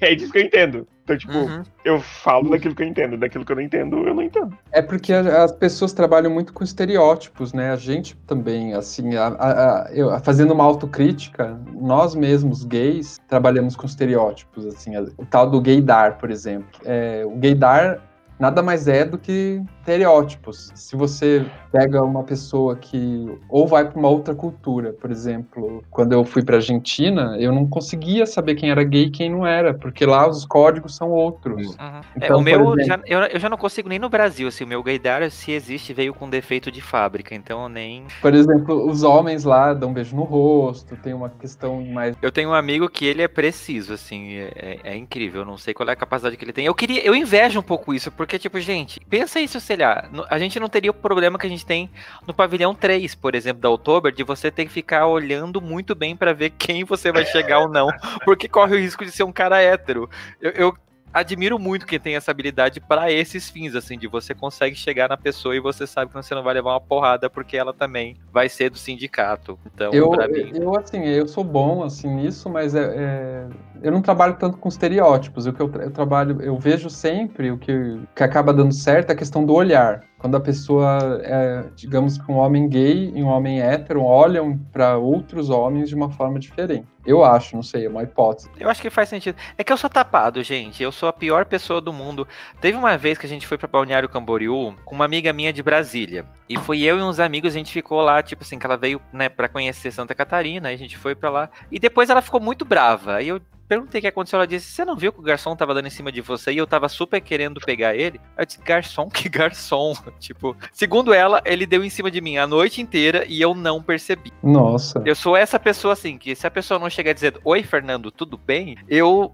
É disso que eu entendo. Então, tipo, uhum. eu falo daquilo que eu entendo, daquilo que eu não entendo, eu não entendo. É porque as pessoas trabalham muito com estereótipos, né? A gente também, assim, a, a, a, eu, fazendo uma autocrítica, nós mesmos, gays, trabalhamos com estereótipos, assim, o tal do gaydar, por exemplo. É, o gaydar nada mais é do que estereótipos. Se você pega uma pessoa que ou vai para uma outra cultura, por exemplo, quando eu fui para Argentina, eu não conseguia saber quem era gay e quem não era, porque lá os códigos são outros. Uhum. Então, é, o meu, exemplo, já, eu, eu, já não consigo nem no Brasil, assim, o meu gaydar, se existe, veio com defeito de fábrica, então eu nem... Por exemplo, os homens lá dão um beijo no rosto, tem uma questão mais... Eu tenho um amigo que ele é preciso, assim, é, é incrível, eu não sei qual é a capacidade que ele tem. Eu queria, eu invejo um pouco isso, porque tipo, gente, pensa isso, sei lá, a gente não teria o problema que a gente tem no pavilhão 3, por exemplo, da Oktober, de você ter que ficar olhando muito bem para ver quem você vai chegar ou não, porque corre o risco de ser um cara hétero. Eu, eu admiro muito quem tem essa habilidade para esses fins, assim, de você consegue chegar na pessoa e você sabe que você não vai levar uma porrada porque ela também vai ser do sindicato. Então, eu, mim... eu assim, eu sou bom assim nisso, mas é, é, eu não trabalho tanto com estereótipos. O que eu, eu trabalho, eu vejo sempre o que, que acaba dando certo é a questão do olhar quando a pessoa é, digamos que um homem gay e um homem hétero olham para outros homens de uma forma diferente. Eu acho, não sei, é uma hipótese. Eu acho que faz sentido. É que eu sou tapado, gente. Eu sou a pior pessoa do mundo. Teve uma vez que a gente foi para Balneário Camboriú com uma amiga minha de Brasília. E foi eu e uns amigos, a gente ficou lá, tipo assim, que ela veio, né, para conhecer Santa Catarina, a gente foi para lá. E depois ela ficou muito brava. Aí eu perguntei o que aconteceu. Ela disse: Você não viu que o garçom tava dando em cima de você e eu tava super querendo pegar ele? Eu disse: Garçom? Que garçom? tipo, segundo ela, ele deu em cima de mim a noite inteira e eu não percebi. Nossa. Eu sou essa pessoa assim, que se a pessoa não chegar a dizer: Oi, Fernando, tudo bem? Eu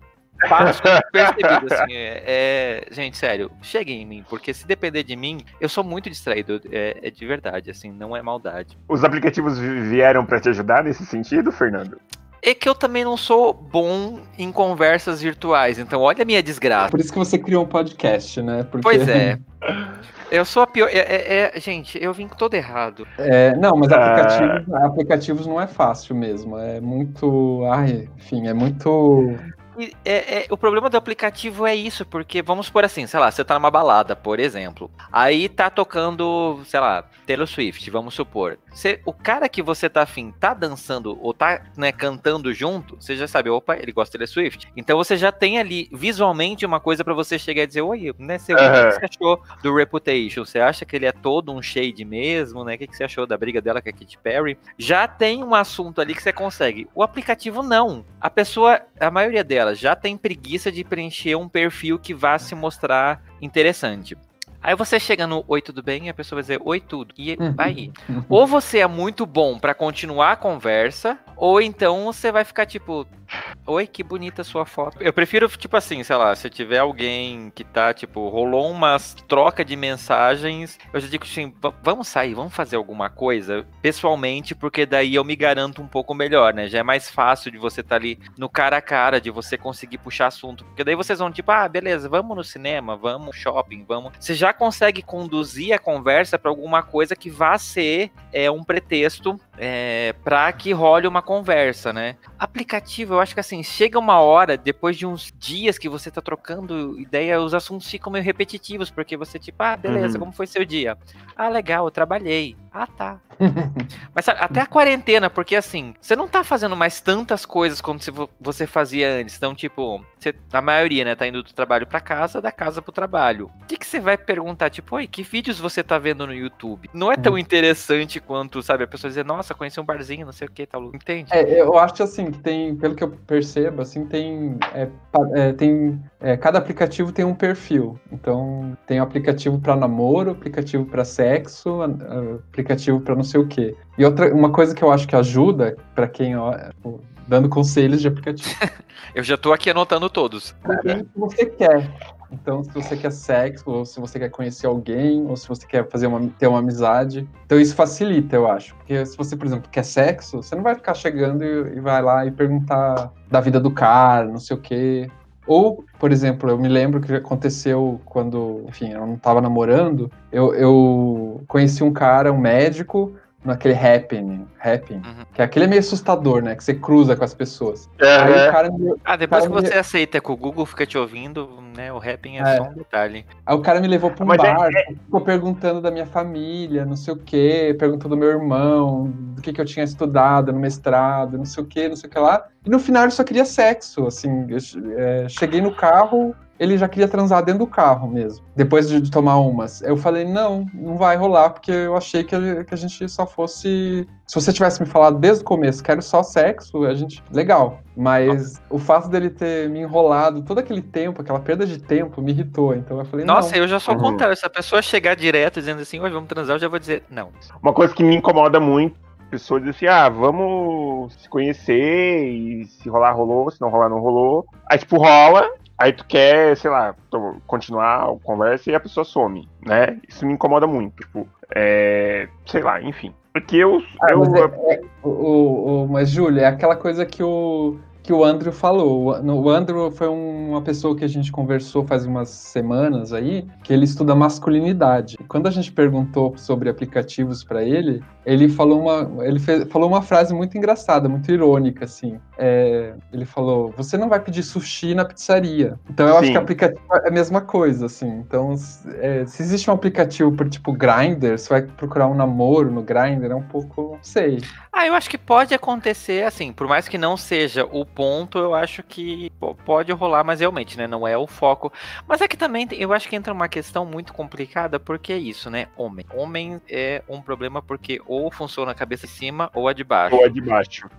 passo percebido, assim, é, é, gente, sério, cheguem em mim, porque se depender de mim, eu sou muito distraído, é, é de verdade, assim, não é maldade. Os aplicativos vieram para te ajudar nesse sentido, Fernando? É que eu também não sou bom em conversas virtuais, então olha a minha desgraça. Por isso que você criou um podcast, né? Porque... Pois é. Eu sou a pior. É, é, é, gente, eu vim todo errado. É, não, mas aplicativos, ah. aplicativos não é fácil mesmo. É muito. Ai, enfim, é muito é, é, o problema do aplicativo é isso, porque vamos por assim, sei lá, você tá numa balada, por exemplo. Aí tá tocando, sei lá, Taylor Swift, vamos supor. Você, o cara que você tá afim tá dançando ou tá né, cantando junto, você já sabe, opa, ele gosta de Taylor Swift. Então você já tem ali visualmente uma coisa para você chegar e dizer, oi, né, você, uhum. o que você achou do Reputation? Você acha que ele é todo um shade mesmo, né? O que você achou da briga dela com a Katy Perry? Já tem um assunto ali que você consegue. O aplicativo não. A pessoa, a maioria delas, dela já tem preguiça de preencher um perfil que vá se mostrar interessante. Aí você chega no Oi, tudo bem? E a pessoa vai dizer Oi, tudo. E uhum. aí. ou você é muito bom para continuar a conversa, ou então você vai ficar tipo, Oi, que bonita sua foto. Eu prefiro, tipo assim, sei lá, se tiver alguém que tá, tipo, rolou umas troca de mensagens, eu já digo assim, vamos sair, vamos fazer alguma coisa pessoalmente, porque daí eu me garanto um pouco melhor, né? Já é mais fácil de você estar tá ali no cara a cara, de você conseguir puxar assunto. Porque daí vocês vão, tipo, ah, beleza, vamos no cinema, vamos no shopping, vamos. Você já consegue conduzir a conversa para alguma coisa que vá ser é, um pretexto é, para que role uma conversa, né? Aplicativo, eu acho que assim, chega uma hora, depois de uns dias que você tá trocando ideia, os assuntos ficam meio repetitivos, porque você, tipo, ah, beleza, uhum. como foi seu dia? Ah, legal, eu trabalhei. Ah, tá. Mas sabe, até a quarentena, porque assim, você não tá fazendo mais tantas coisas como você fazia antes. Então, tipo, você, a maioria, né, tá indo do trabalho para casa, da casa pro trabalho. O que, que você vai perguntar, tipo, oi, que vídeos você tá vendo no YouTube? Não é tão uhum. interessante quanto, sabe, a pessoa dizer, nossa, conheci um barzinho, não sei o que, tal, entende? É, eu acho assim, que tem, pelo que eu percebo, assim, tem, é, é, tem é, cada aplicativo tem um perfil. Então, tem aplicativo para namoro, aplicativo para sexo, aplicativo para não sei o quê. E outra, uma coisa que eu acho que ajuda para quem ó, tipo, dando conselhos de aplicativo. eu já tô aqui anotando todos. O que você quer. Então, se você quer sexo, ou se você quer conhecer alguém, ou se você quer fazer uma, ter uma amizade. Então, isso facilita, eu acho. Porque se você, por exemplo, quer sexo, você não vai ficar chegando e, e vai lá e perguntar da vida do cara, não sei o quê. Ou, por exemplo, eu me lembro que aconteceu quando, enfim, eu não estava namorando, eu, eu conheci um cara, um médico, naquele happening, happening uhum. que é aquele meio assustador, né? Que você cruza com as pessoas. Uhum. Aí o cara me, Ah, depois que você me... aceita que o Google fica te ouvindo, né? O happening é, é. só um detalhe. Aí o cara me levou para um Mas é bar, é... ficou perguntando da minha família, não sei o quê, perguntando do meu irmão, do que, que eu tinha estudado no mestrado, não sei o quê, não sei o que lá. E no final ele só queria sexo, assim. Eu, é, cheguei no carro, ele já queria transar dentro do carro mesmo, depois de, tomar umas. Eu falei, não, não vai rolar, porque eu achei que a, que a gente só fosse. Se você tivesse me falado desde o começo, quero só sexo, a gente. Legal. Mas o fato dele ter me enrolado todo aquele tempo, aquela perda de tempo, me irritou. Então eu falei, Nossa, não. eu já sou o uhum. contrário. Se a pessoa chegar direto dizendo assim, hoje vamos transar, eu já vou dizer, não. Uma coisa que me incomoda muito pessoas dizem assim, ah, vamos se conhecer e se rolar, rolou, se não rolar, não rolou. Aí, tipo, rola, Aí tu quer, sei lá, continuar a conversa e a pessoa some, né? Isso me incomoda muito. Tipo, é, sei lá, enfim. Porque eu. Ah, eu mas, é, é, o, o, mas, Júlia, é aquela coisa que o que o Andrew falou. O Andrew foi uma pessoa que a gente conversou faz umas semanas aí, que ele estuda masculinidade. Quando a gente perguntou sobre aplicativos para ele, ele falou uma, ele fez, falou uma frase muito engraçada, muito irônica, assim. É, ele falou: "Você não vai pedir sushi na pizzaria". Então eu Sim. acho que aplicativo é a mesma coisa, assim. Então, é, se existe um aplicativo por tipo Grindr, você vai procurar um namoro no Grindr, é um pouco, não sei. Ah, eu acho que pode acontecer, assim, por mais que não seja o ponto, eu acho que pode rolar, mas realmente, né, não é o foco. Mas é que também, eu acho que entra uma questão muito complicada, porque é isso, né, homem. Homem é um problema porque ou funciona a cabeça de cima ou a de baixo. Ou a de baixo.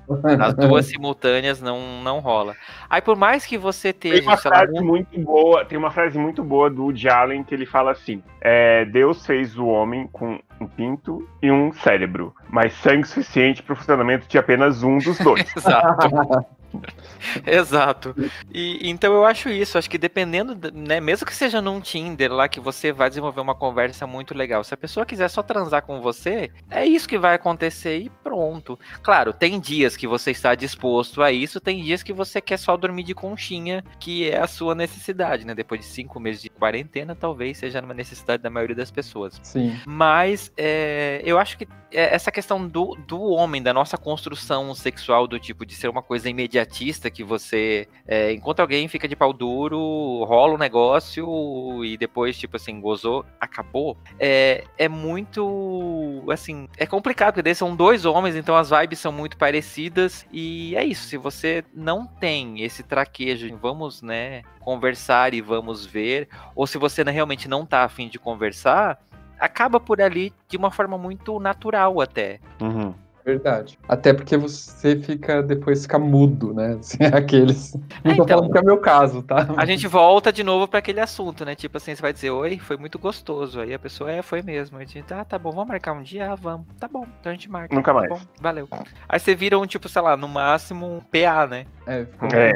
As duas simultâneas não, não rola. Aí por mais que você esteja... Tem uma frase lá, muito boa, tem uma frase muito boa do Woody Allen que ele fala assim, é, Deus fez o homem com um pinto e um cérebro, mas sangue suficiente para o funcionamento de apenas um dos dois. Exato. Exato. E então eu acho isso, acho que dependendo, né, mesmo que seja num Tinder lá que você vai desenvolver uma conversa muito legal, se a pessoa quiser só transar com você, é isso que vai acontecer e pronto. Claro, tem dias que você está disposto a isso, tem dias que você quer só dormir de conchinha, que é a sua necessidade, né? Depois de cinco meses de quarentena, talvez seja uma necessidade da maioria das pessoas. Sim. Mas é, eu acho que é, essa questão do, do homem, da nossa construção sexual, do tipo de ser uma coisa imediatista, que você é, encontra alguém, fica de pau duro, rola o um negócio e depois, tipo assim, gozou, acabou. É, é muito. Assim, é complicado, porque são dois homens, então as vibes são muito parecidas. E é isso, se você não tem esse traquejo, vamos, né, conversar e vamos ver, ou se você realmente não tá afim de conversar acaba por ali de uma forma muito natural até. Uhum. Verdade. Até porque você fica, depois fica mudo, né? Assim, aqueles. Não tô então, falando que é meu caso, tá? A gente volta de novo para aquele assunto, né? Tipo assim, você vai dizer, oi, foi muito gostoso. Aí a pessoa, é, foi mesmo. A gente, ah, tá bom, vamos marcar um dia? Ah, vamos. Tá bom, então a gente marca. Nunca tá mais. Bom, valeu. Aí você vira um, tipo, sei lá, no máximo um PA, né? É, ficou é.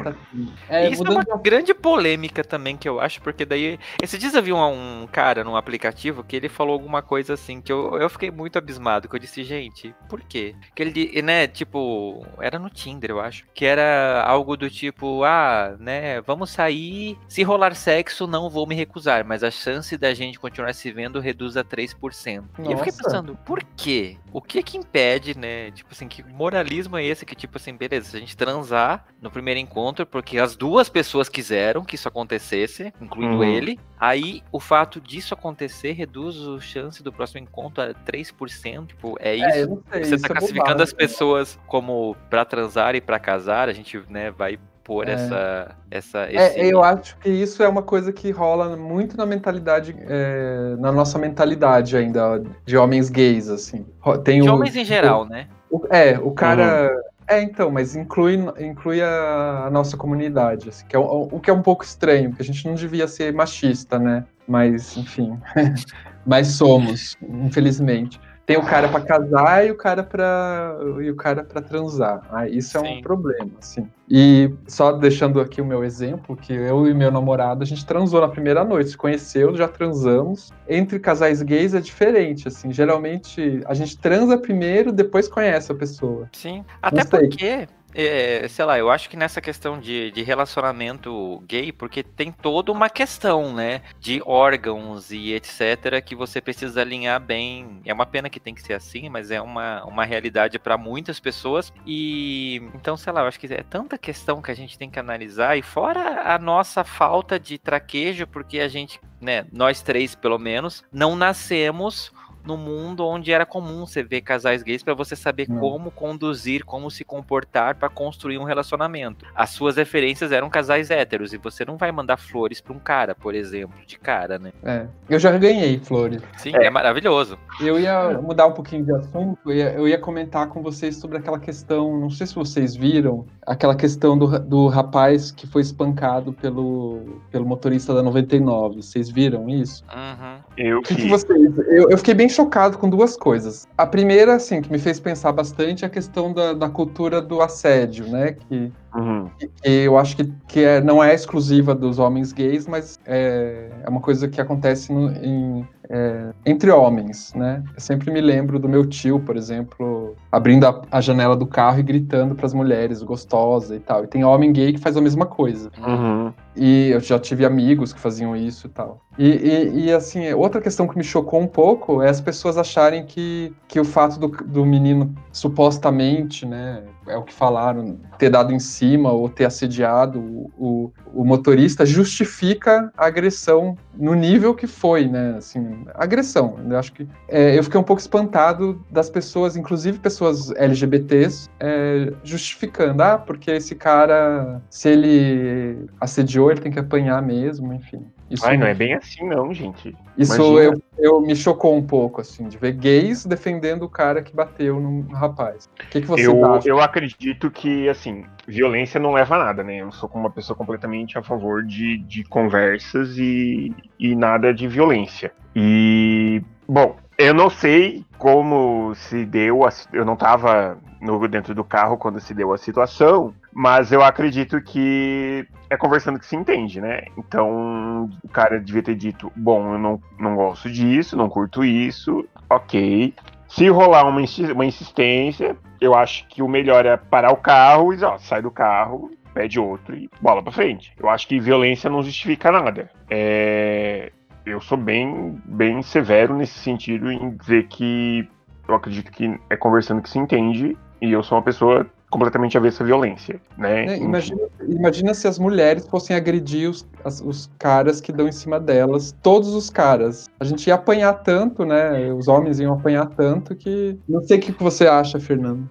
é Isso é uma de... grande polêmica também que eu acho, porque daí. Esse dias eu vi um, um, cara num aplicativo que ele falou alguma coisa assim que eu, eu fiquei muito abismado. Que eu disse, gente, por quê? Que ele, né, tipo, era no Tinder, eu acho. Que era algo do tipo, ah, né, vamos sair. Se rolar sexo, não vou me recusar, mas a chance da gente continuar se vendo reduz a 3%. Nossa. E eu fiquei pensando, por quê? O que que impede, né? Tipo assim, que moralismo é esse que, tipo assim, beleza, se a gente transar no primeiro encontro, porque as duas pessoas quiseram que isso acontecesse, incluindo uhum. ele. Aí o fato disso acontecer reduz a chance do próximo encontro a 3%. Tipo, é, é isso. É, sei, Você está classificando é as pessoas como para transar e para casar, a gente, né, vai pôr é. essa. essa é, esse... é, eu acho que isso é uma coisa que rola muito na mentalidade, é, na nossa mentalidade ainda, de homens gays, assim. Tem de o, homens em geral, né? O, é, o cara. Uhum. É, então, mas inclui, inclui a, a nossa comunidade, assim, que é o, o, que é um pouco estranho, porque a gente não devia ser machista, né? Mas, enfim, mas somos, infelizmente. Tem o cara para casar e o cara para e o cara para transar. Ah, isso é Sim. um problema, assim. E só deixando aqui o meu exemplo, que eu e meu namorado a gente transou na primeira noite, se conheceu, já transamos. Entre casais gays é diferente, assim. Geralmente a gente transa primeiro, depois conhece a pessoa. Sim. Até porque é, sei lá, eu acho que nessa questão de, de relacionamento gay, porque tem toda uma questão, né, de órgãos e etc, que você precisa alinhar bem. É uma pena que tem que ser assim, mas é uma, uma realidade para muitas pessoas. E então, sei lá, eu acho que é tanta questão que a gente tem que analisar, e fora a nossa falta de traquejo, porque a gente, né, nós três pelo menos, não nascemos no mundo onde era comum você ver casais gays para você saber Não. como conduzir, como se comportar para construir um relacionamento. As suas referências eram casais héteros e você não vai mandar flores para um cara, por exemplo, de cara, né? É. Eu já ganhei flores. Sim, é, é maravilhoso. Eu ia mudar um pouquinho de assunto, eu ia, eu ia, comentar com vocês sobre aquela questão, não sei se vocês viram, aquela questão do, do rapaz que foi espancado pelo, pelo motorista da 99. Vocês viram isso? Uhum. Eu O que, que que. vocês. Eu, eu fiquei bem chocado com duas coisas. A primeira, assim, que me fez pensar bastante é a questão da, da cultura do assédio, né? Que, Uhum. que eu acho que, que é, não é exclusiva dos homens gays, mas é, é uma coisa que acontece no- em, é, entre homens, né? Eu sempre me lembro do meu tio, por exemplo, abrindo a, a janela do carro e gritando para as mulheres, gostosa e tal. E tem homem gay que faz a mesma coisa. Uhum. E eu já tive amigos que faziam isso e tal. E, e, e, assim, outra questão que me chocou um pouco é as pessoas acharem que, que o fato do, do menino supostamente, né, é o que falaram, ter dado em cima ou ter assediado o, o, o motorista justifica a agressão no nível que foi, né, assim, agressão. Eu acho que é, eu fiquei um pouco espantado das pessoas, inclusive pessoas LGBTs, é, justificando, ah, porque esse cara, se ele assediou, ele tem que apanhar mesmo, enfim. Isso, Ai, não é bem assim, não, gente. isso eu, eu me chocou um pouco, assim, de ver gays defendendo o cara que bateu no rapaz. O que, que você Eu, acha? eu acredito que, assim, violência não leva a nada, né? Eu sou uma pessoa completamente a favor de, de conversas e, e nada de violência. E, bom, eu não sei como se deu, eu não tava no, dentro do carro quando se deu a situação, mas eu acredito que é conversando que se entende, né? Então, o cara devia ter dito, bom, eu não, não gosto disso, não curto isso, ok. Se rolar uma, uma insistência, eu acho que o melhor é parar o carro e ó, sai do carro, pede outro e bola pra frente. Eu acho que violência não justifica nada. É, eu sou bem, bem severo nesse sentido em dizer que eu acredito que é conversando que se entende e eu sou uma pessoa completamente avessa à violência, né? É, imagina, imagina se as mulheres fossem agredir os, as- os caras que dão em cima delas, todos os caras. A gente ia apanhar tanto, né? Os homens iam apanhar tanto que. Não sei o que que você acha, Fernando.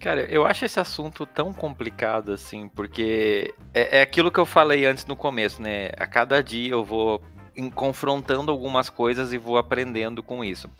Cara, eu acho esse assunto tão complicado assim, porque é, é aquilo que eu falei antes no começo, né? A cada dia eu vou em- confrontando algumas coisas e vou aprendendo com isso.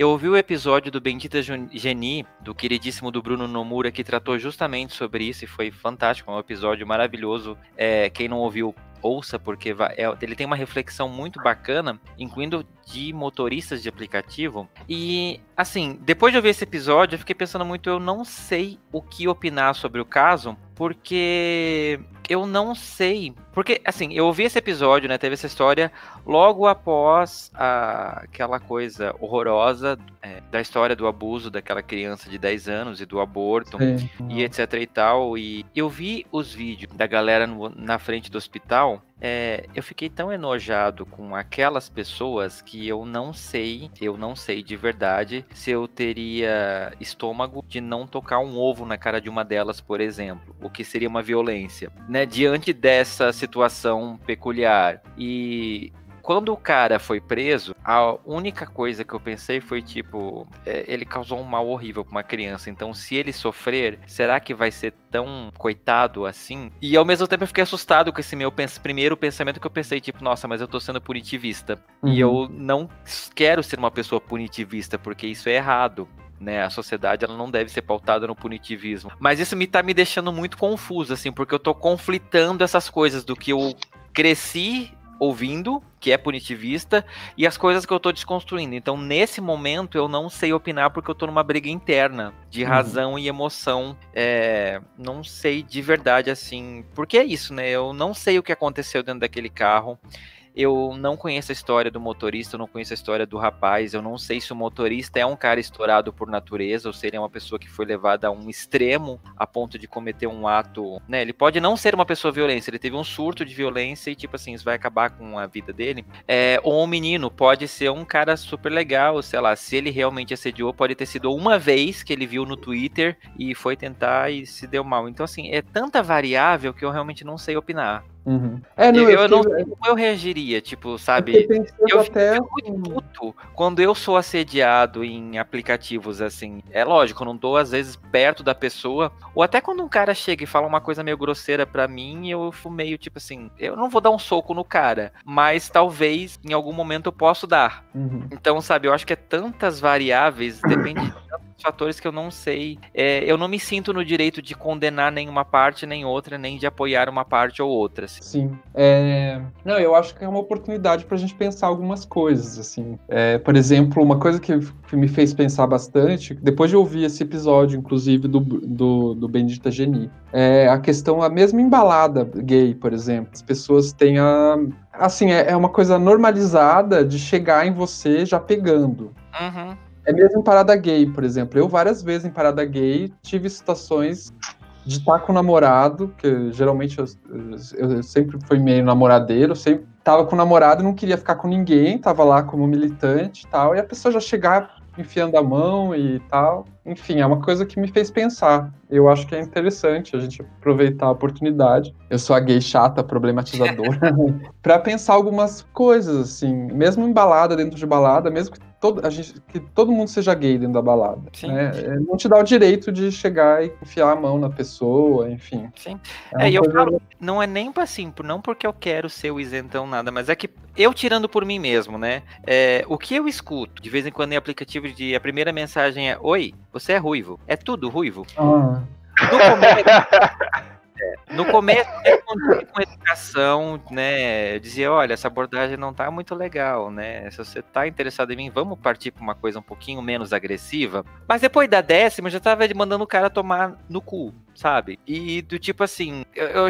Eu ouvi o episódio do Bendita Geni, do queridíssimo do Bruno Nomura, que tratou justamente sobre isso e foi fantástico, é um episódio maravilhoso. É, quem não ouviu, ouça, porque é- ele tem uma reflexão muito bacana, incluindo de motoristas de aplicativo. E, assim, depois de ouvir esse episódio, eu fiquei pensando muito, eu não sei o que opinar sobre o caso, porque eu não sei. Porque, assim, eu ouvi esse episódio, né? Teve essa história logo após a- aquela coisa horrorosa é, da história do abuso daquela criança de 10 anos e do aborto Sim. e etc e tal. E eu vi os vídeos da galera no- na frente do hospital. É, eu fiquei tão enojado com aquelas pessoas que eu não sei, eu não sei de verdade se eu teria estômago de não tocar um ovo na cara de uma delas, por exemplo, o que seria uma violência, né? Diante dessa situação peculiar e quando o cara foi preso, a única coisa que eu pensei foi tipo, é, ele causou um mal horrível pra uma criança. Então, se ele sofrer, será que vai ser tão coitado assim? E ao mesmo tempo eu fiquei assustado com esse meu pens- primeiro pensamento que eu pensei, tipo, nossa, mas eu tô sendo punitivista. E Uhum. eu não quero ser uma pessoa punitivista, porque isso é errado. Né, a sociedade ela não deve ser pautada no punitivismo. Mas isso me tá me deixando muito confuso, assim, porque eu tô conflitando essas coisas do que eu cresci ouvindo, que é punitivista, e as coisas que eu tô desconstruindo. Então, nesse momento, eu não sei opinar porque eu tô numa briga interna de Uhum. razão e emoção. É, não sei de verdade, assim. Porque é isso, né? Eu não sei o que aconteceu dentro daquele carro. Eu não conheço a história do motorista, eu não conheço a história do rapaz, eu não sei se o motorista é um cara estourado por natureza ou se ele é uma pessoa que foi levada a um extremo a ponto de cometer um ato, né? Ele pode não ser uma pessoa violenta, ele teve um surto de violência e tipo assim, isso vai acabar com a vida dele. É, ou um menino pode ser um cara super legal, sei lá, se ele realmente assediou, pode ter sido uma vez que ele viu no Twitter e foi tentar e se deu mal. Então assim, é tanta variável que eu realmente não sei opinar. Uhum. É, não, eu, eu, eu não sei como eu reagiria, tipo, sabe? Eu até. fico muito puto quando eu sou assediado em aplicativos assim. É lógico, eu não tô às vezes perto da pessoa, ou até quando um cara chega e fala uma coisa meio grosseira pra mim, eu fico meio tipo assim, eu não vou dar um soco no cara, mas talvez em algum momento eu possa dar. Uhum. Então, sabe, eu acho que é tantas variáveis, depende de fatores que eu não sei. É, eu não me sinto no direito de condenar nenhuma parte nem outra, nem de apoiar uma parte ou outra. Assim. Sim. É... Não, eu acho que é uma oportunidade para a gente pensar algumas coisas, assim. É, por exemplo, uma coisa que, que, me fez pensar bastante, depois de ouvir esse episódio, inclusive, do, do, do Bendita Geni, é a questão, a mesma embalada gay, por exemplo. As pessoas têm a. Assim, é, é uma coisa normalizada de chegar em você já pegando. Uhum. É mesmo em parada gay, por exemplo. Eu, várias vezes em parada gay, tive situações de estar com o namorado, que geralmente eu, eu, eu sempre fui meio namoradeiro, sempre tava com o namorado e não queria ficar com ninguém, tava lá como militante e tal, e a pessoa já chegar enfiando a mão e tal. Enfim, é uma coisa que me fez pensar. Eu acho que é interessante a gente aproveitar a oportunidade. Eu sou a gay chata, problematizadora, para pensar algumas coisas, assim, mesmo em balada, dentro de balada, mesmo que todo, a gente, que todo mundo seja gay dentro da balada. Né? É, não te dá o direito de chegar e enfiar a mão na pessoa, enfim. Sim. É, é eu falo, não é nem assim, não porque eu quero ser o isentão, nada, mas é que eu tirando por mim mesmo, né? É, o que eu escuto de vez em quando em aplicativo de a primeira mensagem é: Oi, você é ruivo. É tudo ruivo. Ah. No começo, no começo, com educação, né, eu dizia, olha, essa abordagem não tá muito legal, né? Se você tá interessado em mim, vamos partir para uma coisa um pouquinho menos agressiva. Mas depois da décima, eu já tava mandando o cara tomar no cu, sabe? E do tipo assim, eu, eu,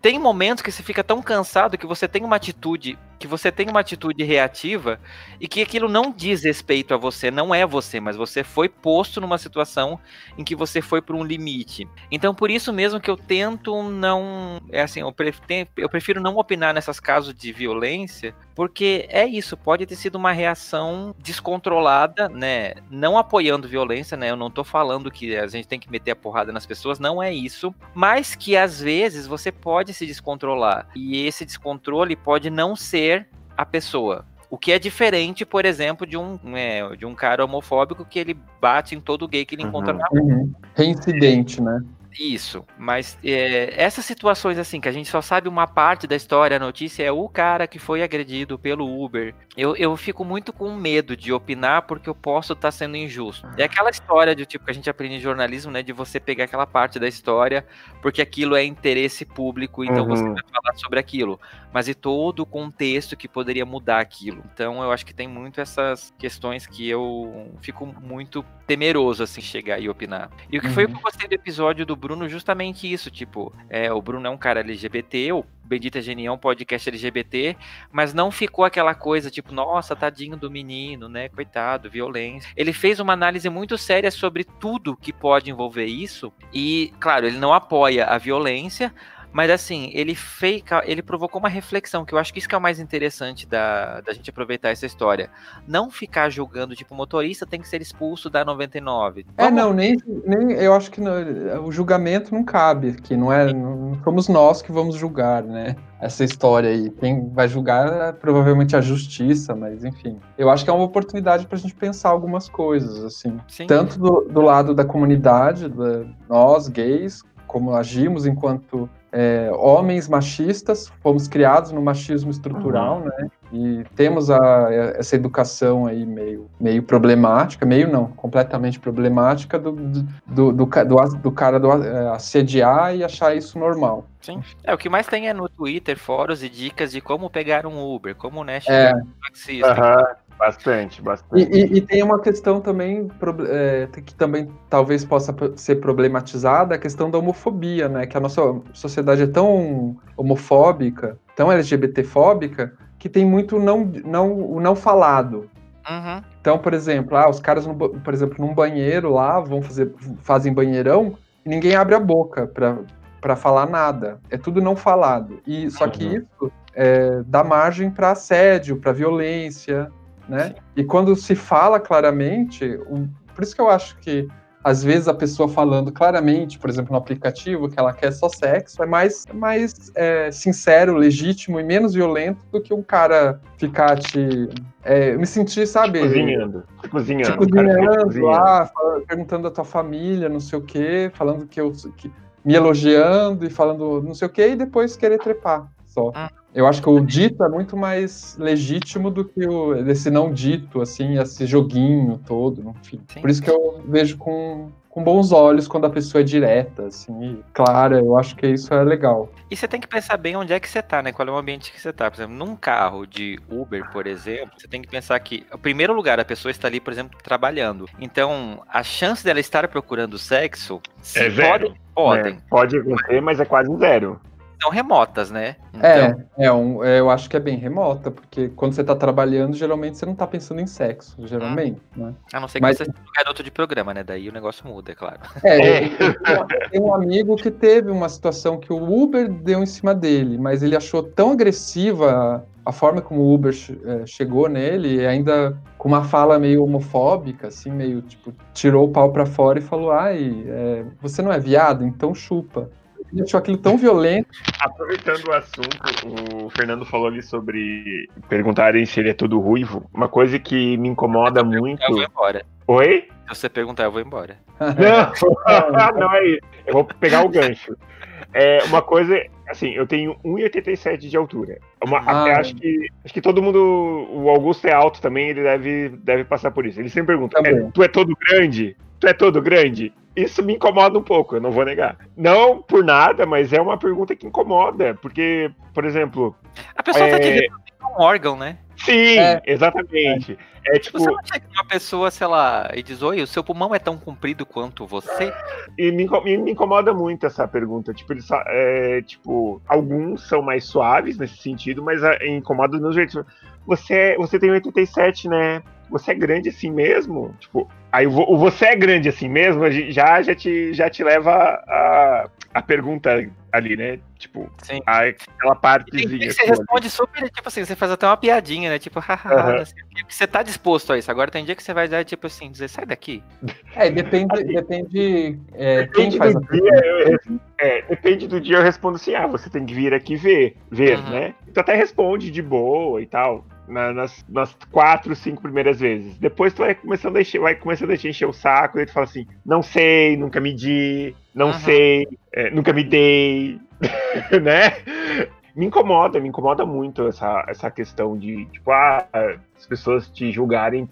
tem momentos que você fica tão cansado que você tem uma atitude, que você tem uma atitude reativa e que aquilo não diz respeito a você, não é você, mas você foi posto numa situação em que você foi para um limite. Então por isso mesmo que eu tento não, é assim, eu prefiro, eu prefiro não opinar nessas casos de violência, porque é isso, pode ter sido uma reação descontrolada, né? Não apoiando violência, né? Eu não tô falando que a gente tem que meter a porrada nas pessoas, não é isso, mas que às vezes você pode se descontrolar. E esse descontrole pode não ser a pessoa. O que é diferente, por exemplo, de um, é, de um cara homofóbico que ele bate em todo gay que ele encontra uhum. na rua. Uhum. Reincidente, né? Isso, mas é, essas situações assim, que a gente só sabe uma parte da história, a notícia é o cara que foi agredido pelo Uber. Eu, eu fico muito com medo de opinar porque eu posso estar tá sendo injusto. É aquela história de tipo que a gente aprende em jornalismo, né? De você pegar aquela parte da história porque aquilo é interesse público, então uhum. você vai falar sobre aquilo. Mas e todo o contexto que poderia mudar aquilo. Então eu acho que tem muito essas questões que eu fico muito temeroso assim chegar e opinar. E o que uhum. foi o que eu gostei do episódio do Bruno justamente isso, tipo, é, o Bruno é um cara LGBT, o Bendita Genião podcast LGBT, mas não ficou aquela coisa tipo, nossa, tadinho do menino, né, coitado, violência. Ele fez uma análise muito séria sobre tudo que pode envolver isso e, claro, ele não apoia a violência, mas assim, ele fez, ele provocou uma reflexão, que eu acho que isso que é o mais interessante da, da gente aproveitar essa história. Não ficar julgando, tipo, o motorista tem que ser expulso da 99. É, Vamos... É, não, nem, nem eu acho que não, o julgamento não cabe aqui, não é, não somos nós que vamos julgar, né? Essa história aí. Quem vai julgar é provavelmente a justiça, mas enfim. Eu acho que é uma oportunidade para a gente pensar algumas coisas, assim. Sim. Tanto do, do lado da comunidade, da, nós gays, como agimos enquanto é, homens machistas, fomos criados no machismo estrutural, uhum. né? E temos a, essa educação aí meio, meio problemática, meio não, completamente problemática do, do, do, do, do cara do, é, assediar e achar isso normal. Sim. É, o que mais tem é no Twitter, fóruns e dicas de como pegar um Uber, como né, é. taxista. Uhum. Bastante, bastante. E, e, e, tem uma questão também é, que também talvez possa ser problematizada, a questão da homofobia, né? Que a nossa sociedade é tão homofóbica, tão LGBTfóbica, que tem muito não, não, o não falado. Uhum. Então, por exemplo, ah, os caras, no, por exemplo, num banheiro lá, vão fazer, fazem banheirão, e ninguém abre a boca para falar nada. É tudo não falado. E só que uhum. isso é, dá margem para assédio, para violência, né? E quando se fala claramente, um, por isso que eu acho que às vezes a pessoa falando claramente, por exemplo, no aplicativo, que ela quer só sexo, é mais, mais é, sincero, legítimo e menos violento do que um cara ficar te. É, me sentir, sabe? Cozinhando. Cozinhando. Te cozinhando lá, perguntando a tua família, não sei o quê, falando que eu. Que, me elogiando e falando não sei o quê, e depois querer trepar só. Ah. Eu acho que o dito é muito mais legítimo do que o, esse não dito, assim, esse joguinho todo, enfim. Sim. Por isso que eu vejo com, com bons olhos quando a pessoa é direta, assim, clara. Eu acho que isso é legal. E você tem que pensar bem onde é que você tá, né? Qual é o ambiente que você tá. Por exemplo, num carro de Uber, por exemplo, você tem que pensar que, o primeiro lugar, a pessoa está ali, por exemplo, trabalhando. Então, a chance dela estar procurando sexo, é zero. Pode, podem. É, pode acontecer, mas é quase zero são remotas, né? É, então... É, é, um, é, eu acho que é bem remota, porque quando você tá trabalhando, geralmente você não tá pensando em sexo, geralmente, hum. né? A não ser que Mas... você seja um garoto de programa, né? Daí o negócio muda, é claro. É, é. tem um amigo que teve uma situação que o Uber deu em cima dele, mas ele achou tão agressiva a forma como o Uber é, chegou nele, ainda com uma fala meio homofóbica, assim, meio tipo, tirou o pau para fora e falou: ai, é, você não é viado, então chupa. Ele achou aquilo tão violento. Aproveitando o assunto, o Fernando falou ali sobre perguntarem se ele é todo ruivo. Uma coisa que me incomoda muito. Eu vou embora. Oi? Se você perguntar, eu vou embora. Não, não é isso. Eu vou pegar o gancho. É uma coisa, assim, eu tenho 1,87 de altura. Uma, ah, até acho que, acho que todo mundo, o Augusto é alto também, ele deve, deve passar por isso. Ele sempre pergunta: é, tu é todo grande? Tu é todo grande? Isso me incomoda um pouco, eu não vou negar. Não por nada, mas é uma pergunta que incomoda, porque, por exemplo. A pessoa tá é... tá um órgão, né? Sim, é. exatamente. É. é tipo. Você não chega uma pessoa, sei lá, e diz: Oi, o seu pulmão é tão comprido quanto você? E me, me incomoda muito essa pergunta. Tipo, eles, é, tipo, alguns são mais suaves nesse sentido, mas é, incomoda no jeito. Você, você tem 87, né? Você é grande assim mesmo? Tipo, Aí o você é grande assim mesmo, já, já, te, já te leva a, a pergunta ali, né? Tipo, Sim. aquela partezinha. você responde super, tipo assim, você faz até uma piadinha, né? Tipo, haha, uhum. assim, você tá disposto a isso. Agora tem dia que você vai dar, tipo assim, dizer, sai daqui. É, depende, depende, é, depende quem faz do a dia, eu, é, depende do dia eu respondo assim, ah, você tem que vir aqui ver, ver, uhum. né? Tu até responde de boa e tal na, nas, nas quatro, cinco primeiras vezes. Depois tu vai começando a encher, vai começando a encher o saco, e tu fala assim, não sei, nunca medi, não uhum. sei, é, nunca me dei, né? Me incomoda, me incomoda muito essa, essa questão de, tipo, ah, as pessoas te julgarem,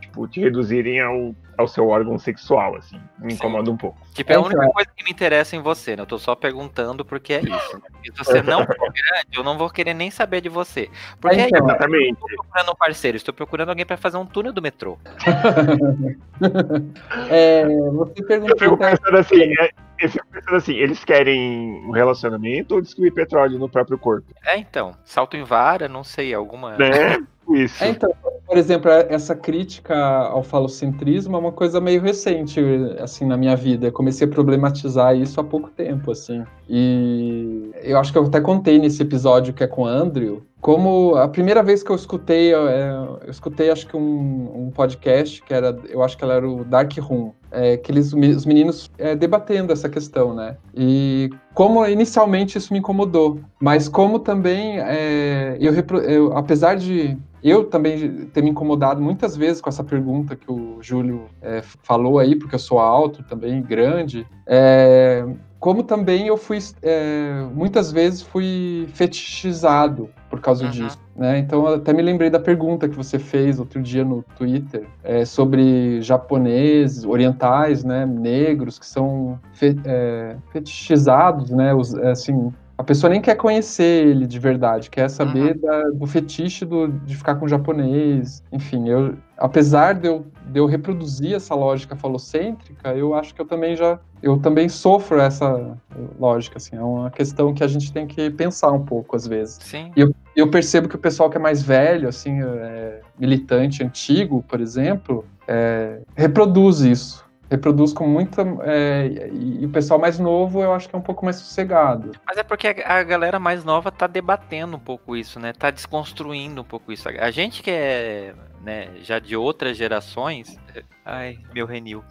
tipo, te reduzirem ao ao seu órgão sexual, assim. Me incomoda Sim. um pouco. Tipo, é a única coisa que me interessa em você, né? Eu tô só perguntando porque é isso. Né? Se você não for grande, eu não vou querer nem saber de você. Porque é, então, exatamente. eu estou procurando um parceiro, estou procurando alguém para fazer um túnel do metrô. é, você perguntou. Eu fico pensando assim, é, eu fico pensando assim, eles querem um relacionamento ou distribuir petróleo no próprio corpo? É, então. Salto em vara, não sei, alguma. Né? Isso. É, então, por exemplo, essa crítica ao falocentrismo é uma coisa meio recente, assim, na minha vida. Eu comecei a problematizar isso há pouco tempo, assim. E eu acho que eu até contei nesse episódio que é com o Andrew, como a primeira vez que eu escutei, eu, é, eu escutei acho que um, um, podcast que era, eu acho que ela era o Dark Room, é, que eles, os meninos é, debatendo essa questão, né? E como inicialmente isso me incomodou, mas como também é, eu, eu, apesar de eu também ter me incomodado muitas vezes com essa pergunta que o Júlio é, falou aí, porque eu sou alto também, grande, é, como também eu fui é, muitas vezes fui fetichizado por causa uhum. disso, né? Então eu até me lembrei da pergunta que você fez outro dia no Twitter é, sobre japoneses, orientais, né, negros que são fe, é, fetichizados, né? Os, é, assim, a pessoa nem quer conhecer ele de verdade, quer saber uhum. da, do fetiche do, de ficar com japonês. Enfim, eu, apesar de eu, de eu reproduzir essa lógica falocêntrica, eu acho que eu também já eu também sofro essa lógica, assim, é uma questão que a gente tem que pensar um pouco às vezes. Sim. E eu, eu percebo que o pessoal que é mais velho, assim, é, militante antigo, por exemplo, é, reproduz isso reproduz com muita. É, e, o pessoal mais novo eu acho que é um pouco mais sossegado. Mas é porque a, a, galera mais nova tá debatendo um pouco isso, né? Tá desconstruindo um pouco isso. A gente que é né, já de outras gerações, Ai, meu renil.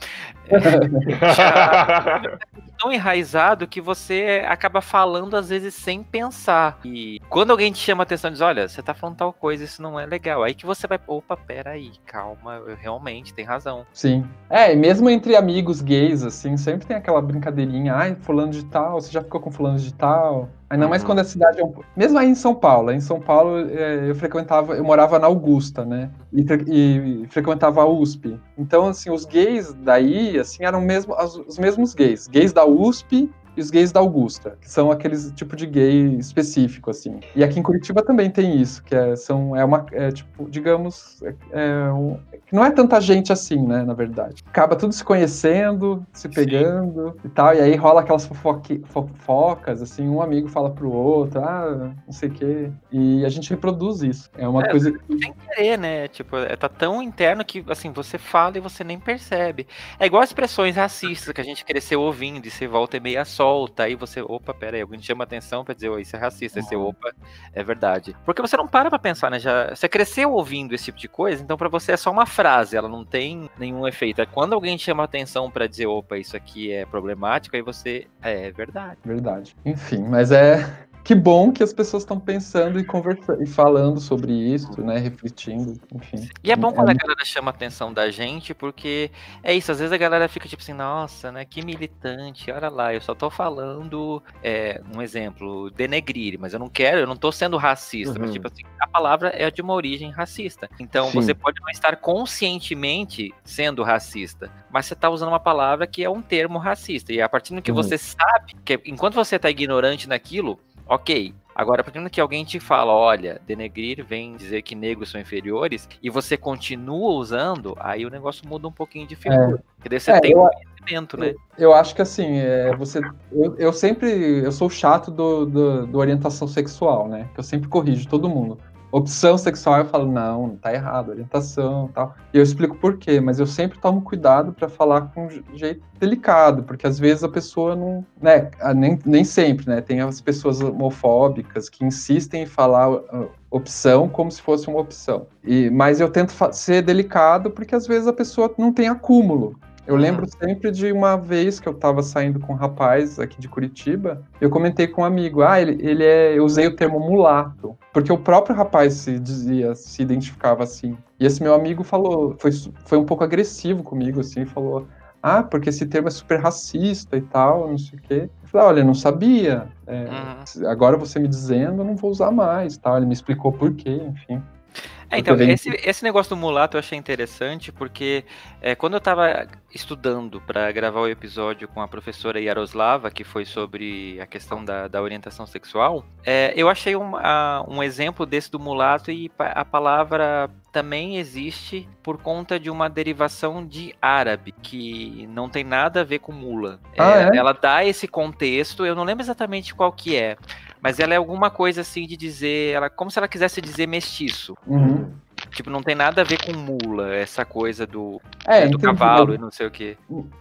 tão enraizado que você acaba falando às vezes sem pensar. E quando alguém te chama a atenção e diz, olha, você tá falando tal coisa, isso não é legal. Aí que você vai, opa, peraí, calma, eu realmente tem razão. Sim. É, e mesmo entre amigos gays, assim, sempre tem aquela brincadeirinha, ai, fulano de tal, você já ficou com fulano de tal. Ainda mais uhum. quando a cidade é um... Mesmo aí em São Paulo. Em São Paulo é, eu frequentava, eu morava na Augusta, né? E, e, frequentava a USP. Então, assim, os gays daí, assim, eram mesmo, os mesmos gays. Gays da USP e os gays da Augusta, que são aqueles tipo de gay específico, assim. E aqui em Curitiba também tem isso, que é, são, é uma, é, tipo, digamos, é, é um, não é tanta gente assim, né, na verdade. Acaba tudo se conhecendo, se pegando Sim. e tal, e aí rola aquelas fofoque, fofocas, assim, um amigo fala pro outro, ah, não sei o quê, e a gente reproduz isso. É uma é, coisa... Sem querer, né, tipo, é, tá tão interno que, assim, você fala e você nem percebe. É igual expressões racistas que a gente cresceu ouvindo, e você volta e meia só solta, aí você, opa, pera aí, alguém chama atenção pra dizer, oh, isso é racista, esse opa, é verdade. Porque você não para pra pensar, né? Já, você cresceu ouvindo esse tipo de coisa, então para você é só uma frase, ela não tem nenhum efeito. É quando alguém chama atenção para dizer, opa, isso aqui é problemático, aí você, é, é verdade. Verdade. Enfim, mas é que bom que as pessoas estão pensando e conversando e falando sobre isso, né? Refletindo, enfim. E é bom quando é... a galera chama a atenção da gente, porque é isso, às vezes a galera fica tipo assim, nossa, né? Que militante, olha lá, eu só tô falando é, um exemplo, denegrir, mas eu não quero, eu não tô sendo racista, uhum. mas tipo assim, a palavra é de uma origem racista. Então Sim. você pode não estar conscientemente sendo racista, mas você tá usando uma palavra que é um termo racista. E a partir do que uhum. você sabe, que enquanto você tá ignorante naquilo, Ok. Agora, por que alguém te fala, olha, denegrir vem dizer que negros são inferiores, e você continua usando, aí o negócio muda um pouquinho de figura. É. Porque daí você é, tem eu, conhecimento, né? Eu, acho que assim, é, você. Eu, eu sempre. Eu sou chato do, do, do orientação sexual, né? Que eu sempre corrijo todo mundo opção sexual, eu falo, não, tá errado, orientação tal. E eu explico por quê, mas eu sempre tomo cuidado para falar com jeito delicado, porque às vezes a pessoa não, né, nem, nem sempre, né, tem as pessoas homofóbicas que insistem em falar uh, opção como se fosse uma opção. E, mas eu tento ser delicado porque às vezes a pessoa não tem acúmulo. Eu uhum. lembro sempre de uma vez que eu estava saindo com um rapaz aqui de Curitiba, eu comentei com um amigo, ah, ele, ele é, eu usei o termo mulato, porque o próprio rapaz se dizia, se identificava assim. E esse meu amigo falou, foi, foi um pouco agressivo comigo, assim, falou, ah, porque esse termo é super racista e tal, não sei o quê. Eu falei, olha, eu não sabia. É. Agora você me dizendo, eu não vou usar mais, tal. Ele me explicou por quê, enfim. É, então, esse, esse negócio do mulato eu achei interessante porque é, quando eu estava estudando para gravar o episódio com a professora Yaroslava, que foi sobre a questão da, da orientação sexual, é, eu achei um, a, um exemplo desse do mulato e a palavra também existe por conta de uma derivação de árabe, que não tem nada a ver com mula. Ah, é, é? Ela dá esse contexto, eu não lembro exatamente qual que é, mas ela é alguma coisa assim de dizer, ela como se ela quisesse dizer mestiço. Uhum. Tipo, não tem nada a ver com mula, essa coisa do, é, do cavalo e não sei o que.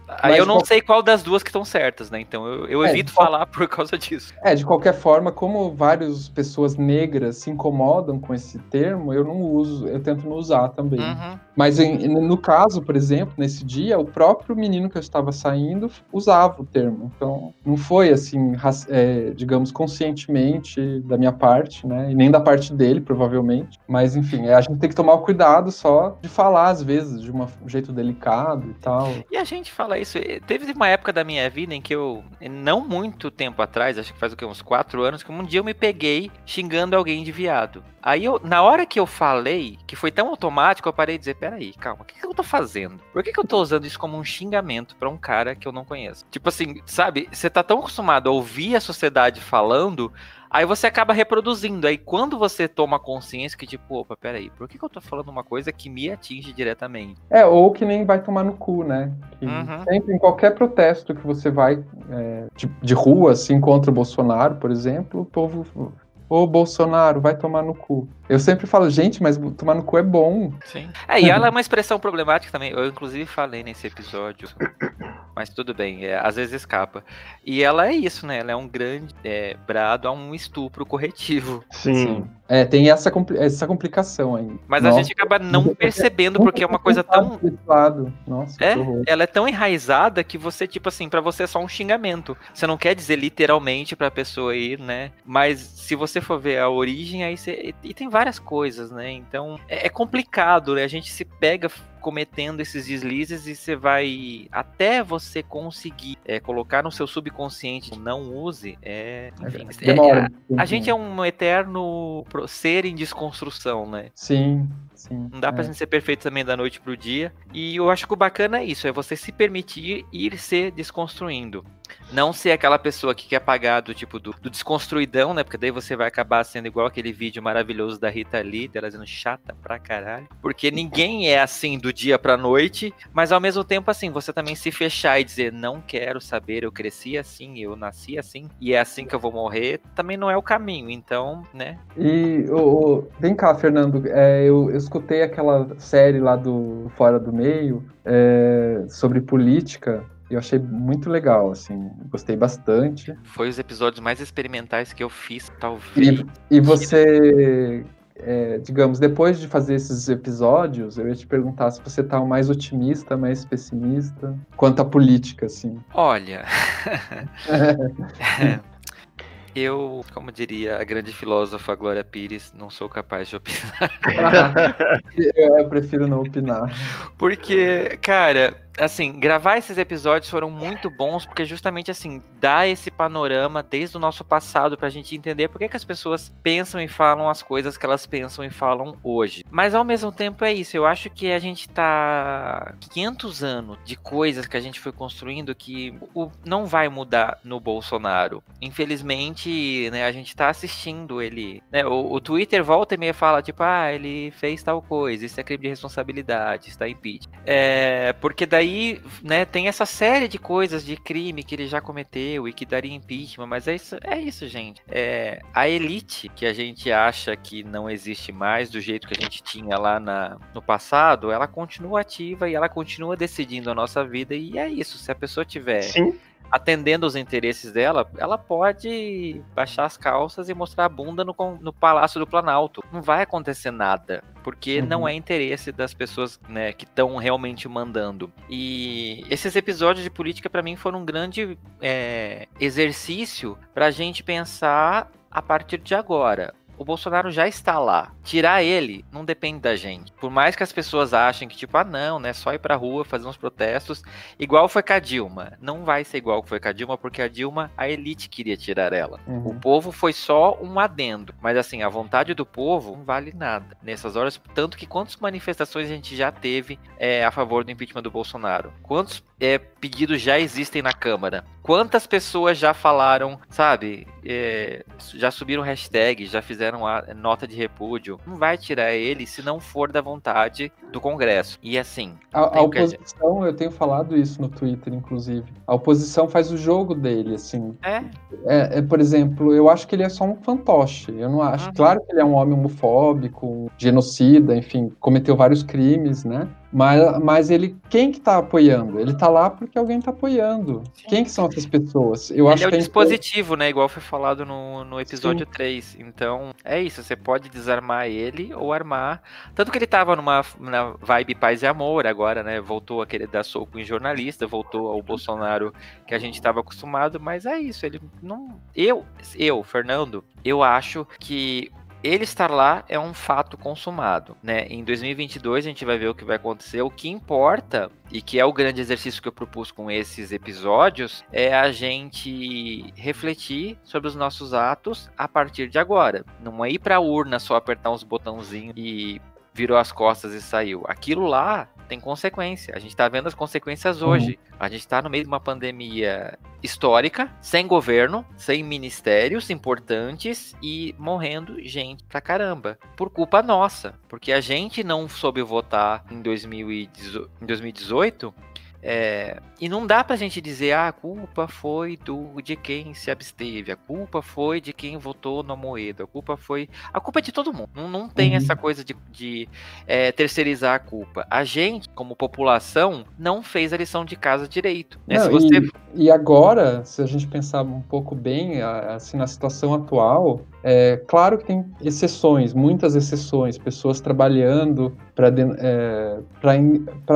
Aí eu não qual... sei qual das duas que estão certas, né? Então eu, eu é, evito qual... falar por causa disso. É, de qualquer forma, como várias pessoas negras se incomodam com esse termo, eu não uso, eu tento não usar também. Uhum. Mas em, no caso, por exemplo, nesse dia, o próprio menino que eu estava saindo usava o termo. Então, não foi assim, é, digamos, conscientemente da minha parte, né? E nem da parte dele, provavelmente. Mas, enfim, a gente tem que tomar o cuidado só de falar, às vezes, de uma, um jeito delicado e tal. E a gente fala isso. Teve uma época da minha vida em que eu, não muito tempo atrás, acho que faz o que, uns quatro anos, que um dia eu me peguei xingando alguém de viado. Aí eu, na hora que eu falei, que foi tão automático, eu parei de dizer, peraí, calma, o que, que eu tô fazendo? Por que, que eu tô usando isso como um xingamento para um cara que eu não conheço? Tipo assim, sabe, você tá tão acostumado a ouvir a sociedade falando, aí você acaba reproduzindo. Aí quando você toma consciência que, tipo, opa, peraí, por que, que eu tô falando uma coisa que me atinge diretamente? É, ou que nem vai tomar no cu, né? Uhum. Sempre em qualquer protesto que você vai é, de, de rua, assim, contra o Bolsonaro, por exemplo, o povo Ô, Bolsonaro, vai tomar no cu. Eu sempre falo, gente, mas tomar no cu é bom. Sim. É, e ela é uma expressão problemática também. Eu, inclusive, falei nesse episódio. Mas tudo bem, é, às vezes escapa. E ela é isso, né? Ela é um grande é, brado a um estupro corretivo. Sim. É, tem essa, essa complicação aí. Mas Nossa. a gente acaba não percebendo porque é uma coisa tão. Nossa, é, ela é tão enraizada que você, tipo assim, para você é só um xingamento. Você não quer dizer literalmente pra pessoa ir, né? Mas se você for ver a origem, aí você. E tem várias coisas, né? Então é, é complicado, né? A gente se pega cometendo esses deslizes e você vai até você conseguir é, colocar no seu subconsciente não use é, enfim, é, Demora, é, a, a, gente é um eterno ser em desconstrução né? Sim sim não dá é. pra gente ser perfeito também da noite pro dia. E eu acho que o bacana é isso é você se permitir ir se desconstruindo não ser aquela pessoa que quer pagar do tipo do, do, desconstruidão, né? Porque daí você vai acabar sendo igual aquele vídeo maravilhoso da Rita Lee, dela dizendo chata pra caralho. Porque ninguém é assim do dia pra noite, mas ao mesmo tempo, assim, você também se fechar e dizer não quero saber, eu cresci assim, eu nasci assim, e é assim que eu vou morrer, também não é o caminho, então, né? E oh, vem cá, Fernando, é, eu, eu escutei aquela série lá do Fora do Meio é, sobre política eu achei muito legal, assim, gostei bastante. Foi os episódios mais experimentais que eu fiz, talvez. E, e você, é, digamos, depois de fazer esses episódios, eu ia te perguntar se você tá mais otimista, mais pessimista, quanto à política, assim. Olha. Eu, como diria a grande filósofa Glória Pires, não sou capaz de opinar. eu prefiro não opinar. Porque, cara, assim, gravar esses episódios foram muito bons, porque justamente assim, dá esse panorama desde o nosso passado pra gente entender por que, que as pessoas pensam e falam as coisas que elas pensam e falam hoje. Mas ao mesmo tempo é isso, eu acho que a gente tá 500 anos de coisas que a gente foi construindo que o, não vai mudar no Bolsonaro. Infelizmente, né, a gente tá assistindo ele, né, o, o Twitter volta e meia fala, tipo, ah, ele fez tal coisa, isso é crime de responsabilidade, está impeachment. É, porque daí aí, né, tem essa série de coisas de crime que ele já cometeu e que daria impeachment, mas é isso, é isso, gente. É, a elite que a gente acha que não existe mais do jeito que a gente tinha lá na, no passado, ela continua ativa e ela continua decidindo a nossa vida e é isso. Se a pessoa tiver Sim atendendo os interesses dela, ela pode baixar as calças e mostrar a bunda no, no Palácio do Planalto. Não vai acontecer nada, porque uhum. não é interesse das pessoas né, que estão realmente mandando. E esses episódios de política, para mim, foram um grande é, exercício para a gente pensar a partir de agora o Bolsonaro já está lá. Tirar ele não depende da gente. Por mais que as pessoas achem que, tipo, ah, não, né? Só ir pra rua fazer uns protestos, igual foi com a Dilma. Não vai ser igual foi com a Dilma, porque a Dilma, a elite queria tirar ela. Uhum. O povo foi só um adendo. Mas assim, a vontade do povo não vale nada nessas horas. Tanto que quantas manifestações a gente já teve é, a favor do impeachment do Bolsonaro? Quantos é, pedidos já existem na Câmara? Quantas pessoas já falaram, sabe? É, já subiram hashtag, já fizeram a nota de repúdio. Não vai tirar ele se não for da vontade do Congresso. E assim. A, a oposição, eu tenho falado isso no Twitter, inclusive. A oposição faz o jogo dele, assim. É? É, é por exemplo, eu acho que ele é só um fantoche. Eu não acho. Uhum. Claro que ele é um homem homofóbico, genocida, enfim, cometeu vários crimes, né? Mas, mas ele, quem que tá apoiando? Ele tá lá porque alguém tá apoiando. Sim. Quem que são essas pessoas? Eu ele acho é o que é dispositivo, né? Igual foi falado no, no episódio Sim. 3. Então, é isso. Você pode desarmar ele ou armar. Tanto que ele tava numa na vibe paz e amor agora, né? Voltou a querer dar soco em jornalista, voltou ao Bolsonaro que a gente tava acostumado, mas é isso. Ele não. Eu, eu, Fernando, eu acho que ele estar lá é um fato consumado, né? Em 2022 a gente vai ver o que vai acontecer. O que importa e que é o grande exercício que eu propus com esses episódios é a gente refletir sobre os nossos atos a partir de agora. Não é ir para a urna só apertar uns botãozinhos e virou as costas e saiu. Aquilo lá tem consequência. A gente está vendo as consequências uhum. hoje. A gente está no meio de uma pandemia histórica, sem governo, sem ministérios importantes e morrendo gente pra caramba. Por culpa nossa. Porque a gente não soube votar em 2018 É, e não dá pra gente dizer, ah, a culpa foi do de quem se absteve, a culpa foi de quem votou no Moedo, a culpa foi. A culpa é de todo mundo. Não, não tem uhum. essa coisa de, de é, terceirizar a culpa. A gente, como população, não fez a lição de casa direito. Né? Não, você... e, e, agora, se a gente pensar um pouco bem, assim, na situação atual, é claro que tem exceções, muitas exceções, pessoas trabalhando para é,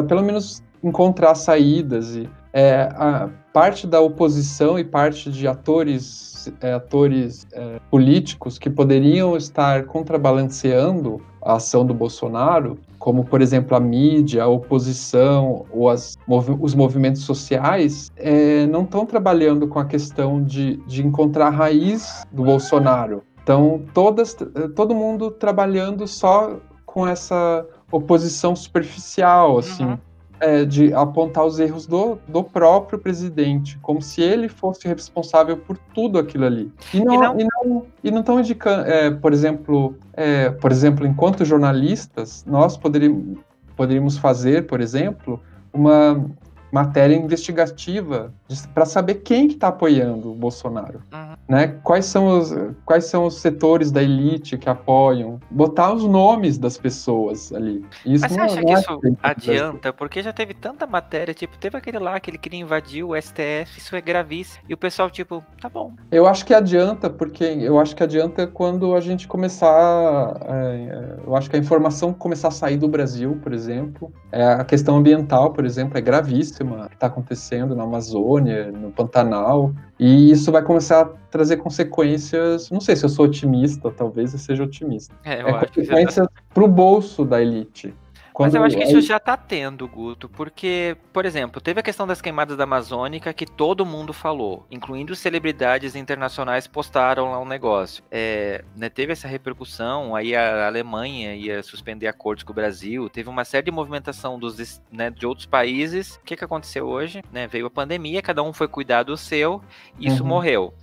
pelo menos encontrar saídas e é, a parte da oposição e parte de atores é, atores é, políticos que poderiam estar contrabalanceando a ação do Bolsonaro, como por exemplo a mídia, a oposição ou as, os movimentos sociais, é, não estão trabalhando com a questão de, de encontrar a raiz do Bolsonaro. Então, todas, todo mundo trabalhando só com essa oposição superficial, assim. Uhum é, de apontar os erros do, do próprio presidente, como se ele fosse responsável por tudo aquilo ali. E não e não, e não, estão indicando, é, por exemplo, é, por exemplo, enquanto jornalistas, nós poderíamos, poderíamos fazer, por exemplo, uma matéria investigativa para saber quem que está apoiando o Bolsonaro, uhum. né? Quais são os quais são os setores da elite que apoiam? Botar os nomes das pessoas ali. Isso Mas você acha é que isso adianta? Porque já teve tanta matéria, tipo, teve aquele lá que ele queria invadir o STF, isso é gravíssimo. E o pessoal tipo, tá bom. Eu acho que adianta, porque eu acho que adianta quando a gente começar, é, eu acho que a informação começar a sair do Brasil, por exemplo, é, a questão ambiental, por exemplo, é gravíssima que está acontecendo na Amazônia, no Pantanal, e isso vai começar a trazer consequências. Não sei se eu sou otimista, talvez eu seja otimista. É, eu é acho consequências para o bolso da elite. Quando Mas eu acho que isso já está tendo, Guto, porque, por exemplo, teve a questão das queimadas da Amazônica que todo mundo falou, incluindo celebridades internacionais postaram lá um negócio. É, né, teve essa repercussão, aí a Alemanha ia suspender acordos com o Brasil, teve uma série de movimentação dos, né, de outros países. O que, que aconteceu hoje? Né, veio a pandemia, cada um foi cuidar do seu, e isso uhum. morreu.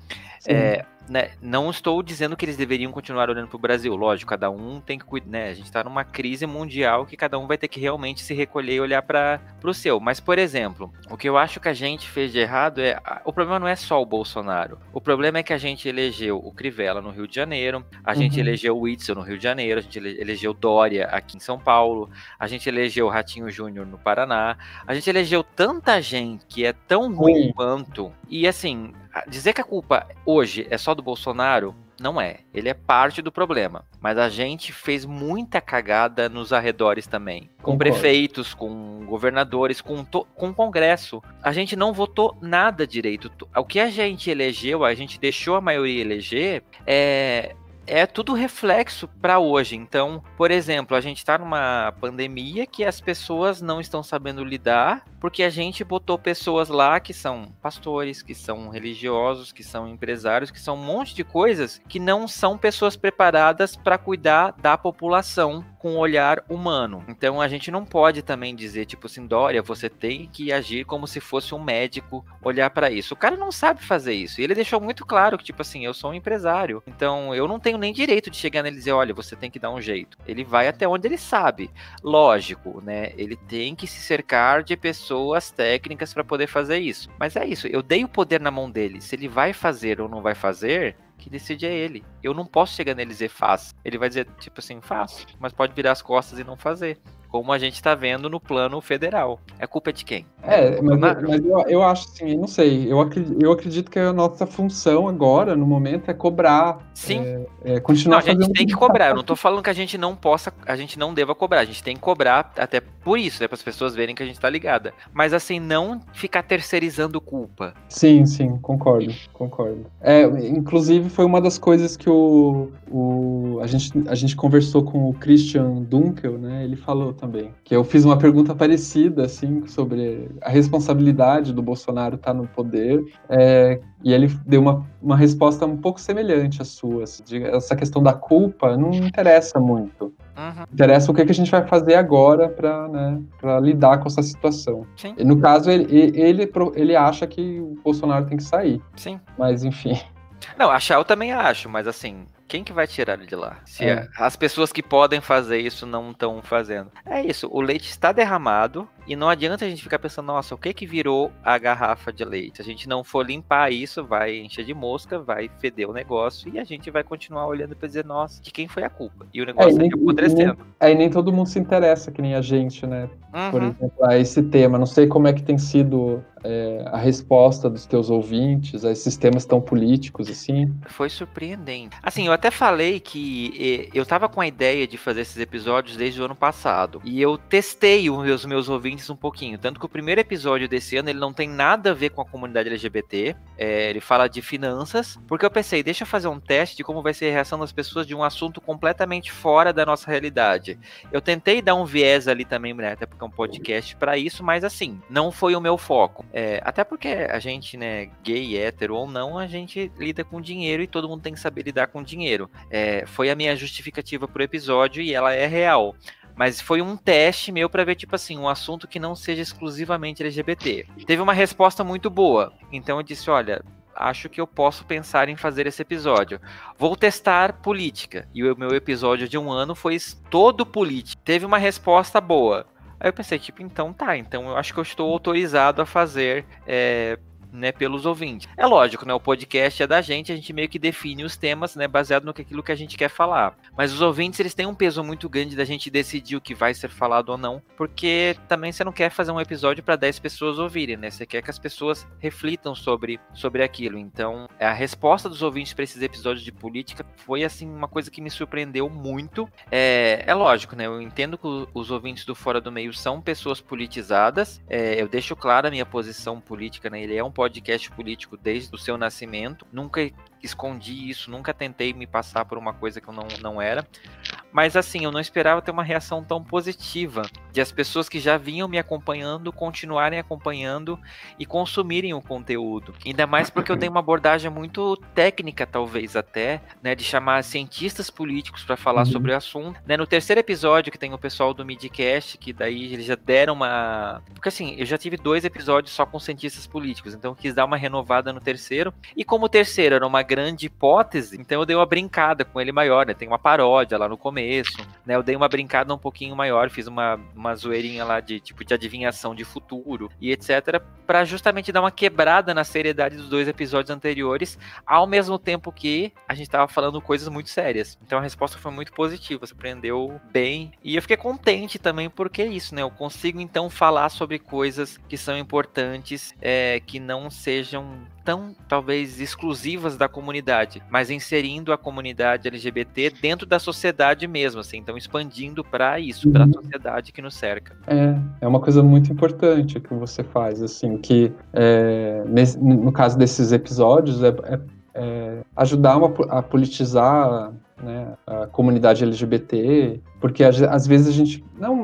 É, né, não estou dizendo que eles deveriam continuar olhando para o Brasil, lógico, cada um tem que cuidar, né, a gente está numa crise mundial que cada um vai ter que realmente se recolher e olhar para o seu. Mas, por exemplo, o que eu acho que a gente fez de errado é, o problema não é só o Bolsonaro, o problema é que a gente elegeu o Crivella no Rio de Janeiro, a gente uhum. elegeu o Witzel no Rio de Janeiro, a gente elegeu Dória aqui em São Paulo, a gente elegeu o Ratinho Júnior no Paraná, a gente elegeu tanta gente que é tão ruim quanto, e assim, dizer que a culpa hoje é só do Bolsonaro, não é. Ele é parte do problema. Mas a gente fez muita cagada nos arredores também. Com Concordo. prefeitos, com governadores, com, com o Congresso. A gente não votou nada direito. O que a gente elegeu, a gente deixou a maioria eleger, é, é tudo reflexo para hoje. Então, por exemplo, a gente está numa pandemia que as pessoas não estão sabendo lidar, porque a gente botou pessoas lá que são pastores, que são religiosos, que são empresários, que são um monte de coisas que não são pessoas preparadas para cuidar da população com olhar humano. Então a gente não pode também dizer, tipo assim, Dória, você tem que agir como se fosse um médico, olhar para isso. O cara não sabe fazer isso. E ele deixou muito claro que, tipo assim, eu sou um empresário. Então eu não tenho nem direito de chegar nele e dizer, olha, você tem que dar um jeito. Ele vai até onde ele sabe. Lógico, né? Ele tem que se cercar de pessoas técnicas para poder fazer isso. Mas é isso, eu dei o poder na mão dele. Se ele vai fazer ou não vai fazer, que decide é ele. Eu não posso chegar nele e dizer faz. Ele vai dizer, tipo assim, faço, mas pode virar as costas e não fazer como a gente está vendo no plano federal. É culpa de quem? É, mas, mas eu, eu, acho assim, não sei, eu acredito, eu acredito que a nossa função agora, no momento, é cobrar. Sim. É, é continuar não, a gente tem que cobrar. Eu não estou falando que a gente não possa, a gente não deva cobrar. A gente tem que cobrar até por isso, né, para as pessoas verem que a gente está ligada. Mas assim, não ficar terceirizando culpa. Sim, sim, concordo, concordo. É, inclusive foi uma das coisas que o, o a gente a gente conversou com o Christian Dunkel, né? Ele falou também. Que eu fiz uma pergunta parecida, assim, sobre a responsabilidade do Bolsonaro estar tá no poder. É, e ele deu uma, uma resposta um pouco semelhante à sua. Assim, de, essa questão da culpa não interessa muito. Uhum. Interessa o que, que a gente vai fazer agora para né, lidar com essa situação. Sim. E no caso, ele, ele, ele acha que o Bolsonaro tem que sair. Sim. Mas, enfim. Não, achar eu também acho, mas assim, quem que vai tirar ele de lá? Se é. as pessoas que podem fazer isso não estão fazendo. É isso, o leite está derramado, E não adianta a gente ficar pensando, nossa, o que que virou a garrafa de leite? Se a gente não for limpar isso, vai encher de mosca, vai feder o negócio e a gente vai continuar olhando para dizer, nossa, de quem foi a culpa? E o negócio é, nem, apodrecendo. É, e nem todo mundo se interessa, que nem a gente, né? Uhum. Por exemplo, a esse tema. Não sei como é que tem sido é, a resposta dos teus ouvintes a esses temas tão políticos assim? Foi surpreendente. Assim, eu até falei que eu tava com a ideia de fazer esses episódios desde o ano passado. E eu testei os meus ouvintes um pouquinho. Tanto que o primeiro episódio desse ano ele não tem nada a ver com a comunidade LGBT. É, ele fala de finanças. Porque eu pensei, deixa eu fazer um teste de como vai ser a reação das pessoas de um assunto completamente fora da nossa realidade. Eu tentei dar um viés ali também, né, até porque é um podcast para isso, mas assim, não foi o meu foco. É, até porque a gente, né, gay, hétero ou não, a gente lida com dinheiro e todo mundo tem que saber lidar com dinheiro. É, foi a minha justificativa pro episódio e ela é real. Mas foi um teste meu para ver, tipo assim, um assunto que não seja exclusivamente LGBT. Teve uma resposta muito boa. Então eu disse: olha, acho que eu posso pensar em fazer esse episódio. Vou testar política. E o meu episódio de um ano foi todo político. Teve uma resposta boa. Aí eu pensei, tipo, então tá, então eu acho que eu estou autorizado a fazer é, né, pelos ouvintes. É lógico, né, o podcast é da gente, a gente meio que define os temas, né, baseado no que aquilo que a gente quer falar. Mas os ouvintes, eles têm um peso muito grande da gente decidir o que vai ser falado ou não, porque também você não quer fazer um episódio para 10 pessoas ouvirem, né? Você quer que as pessoas reflitam sobre, sobre aquilo. Então, a resposta dos ouvintes para esses episódios de política foi assim uma coisa que me surpreendeu muito. É, é lógico, né? Eu entendo que os ouvintes do Fora do Meio são pessoas politizadas. É, eu deixo clara a minha posição política, né? Ele é um podcast político desde o seu nascimento. Nunca escondi isso, nunca tentei me passar por uma coisa que eu não, não era. Mas assim, eu não esperava ter uma reação tão positiva de as pessoas que já vinham me acompanhando continuarem acompanhando e consumirem o conteúdo. Ainda mais porque eu tenho uma abordagem muito técnica, talvez até, né, de chamar cientistas políticos para falar uhum. sobre o assunto. Né, no terceiro episódio que tem o pessoal do Midcast, que daí eles já deram uma, porque assim, eu já tive dois episódios só com cientistas políticos, então eu quis dar uma renovada no terceiro. E como o terceiro era uma grande hipótese, então eu dei uma brincada com ele maior, né? Tem uma paródia lá no começo, né? Eu dei uma brincada um pouquinho maior, fiz uma, uma zoeirinha lá de tipo de adivinhação de futuro e etc, para justamente dar uma quebrada na seriedade dos dois episódios anteriores, ao mesmo tempo que a gente tava falando coisas muito sérias. Então a resposta foi muito positiva, surpreendeu bem e eu fiquei contente também porque é isso, né? Eu consigo então falar sobre coisas que são importantes, é, que não sejam tão talvez exclusivas da comunidade, mas inserindo a comunidade LGBT dentro da sociedade mesmo, assim, então expandindo para isso, para a uhum. sociedade que nos cerca. É, é uma coisa muito importante que você faz, assim, que é, nesse, no caso desses episódios é, é, é ajudar uma, a politizar né, a comunidade LGBT, porque às vezes a gente não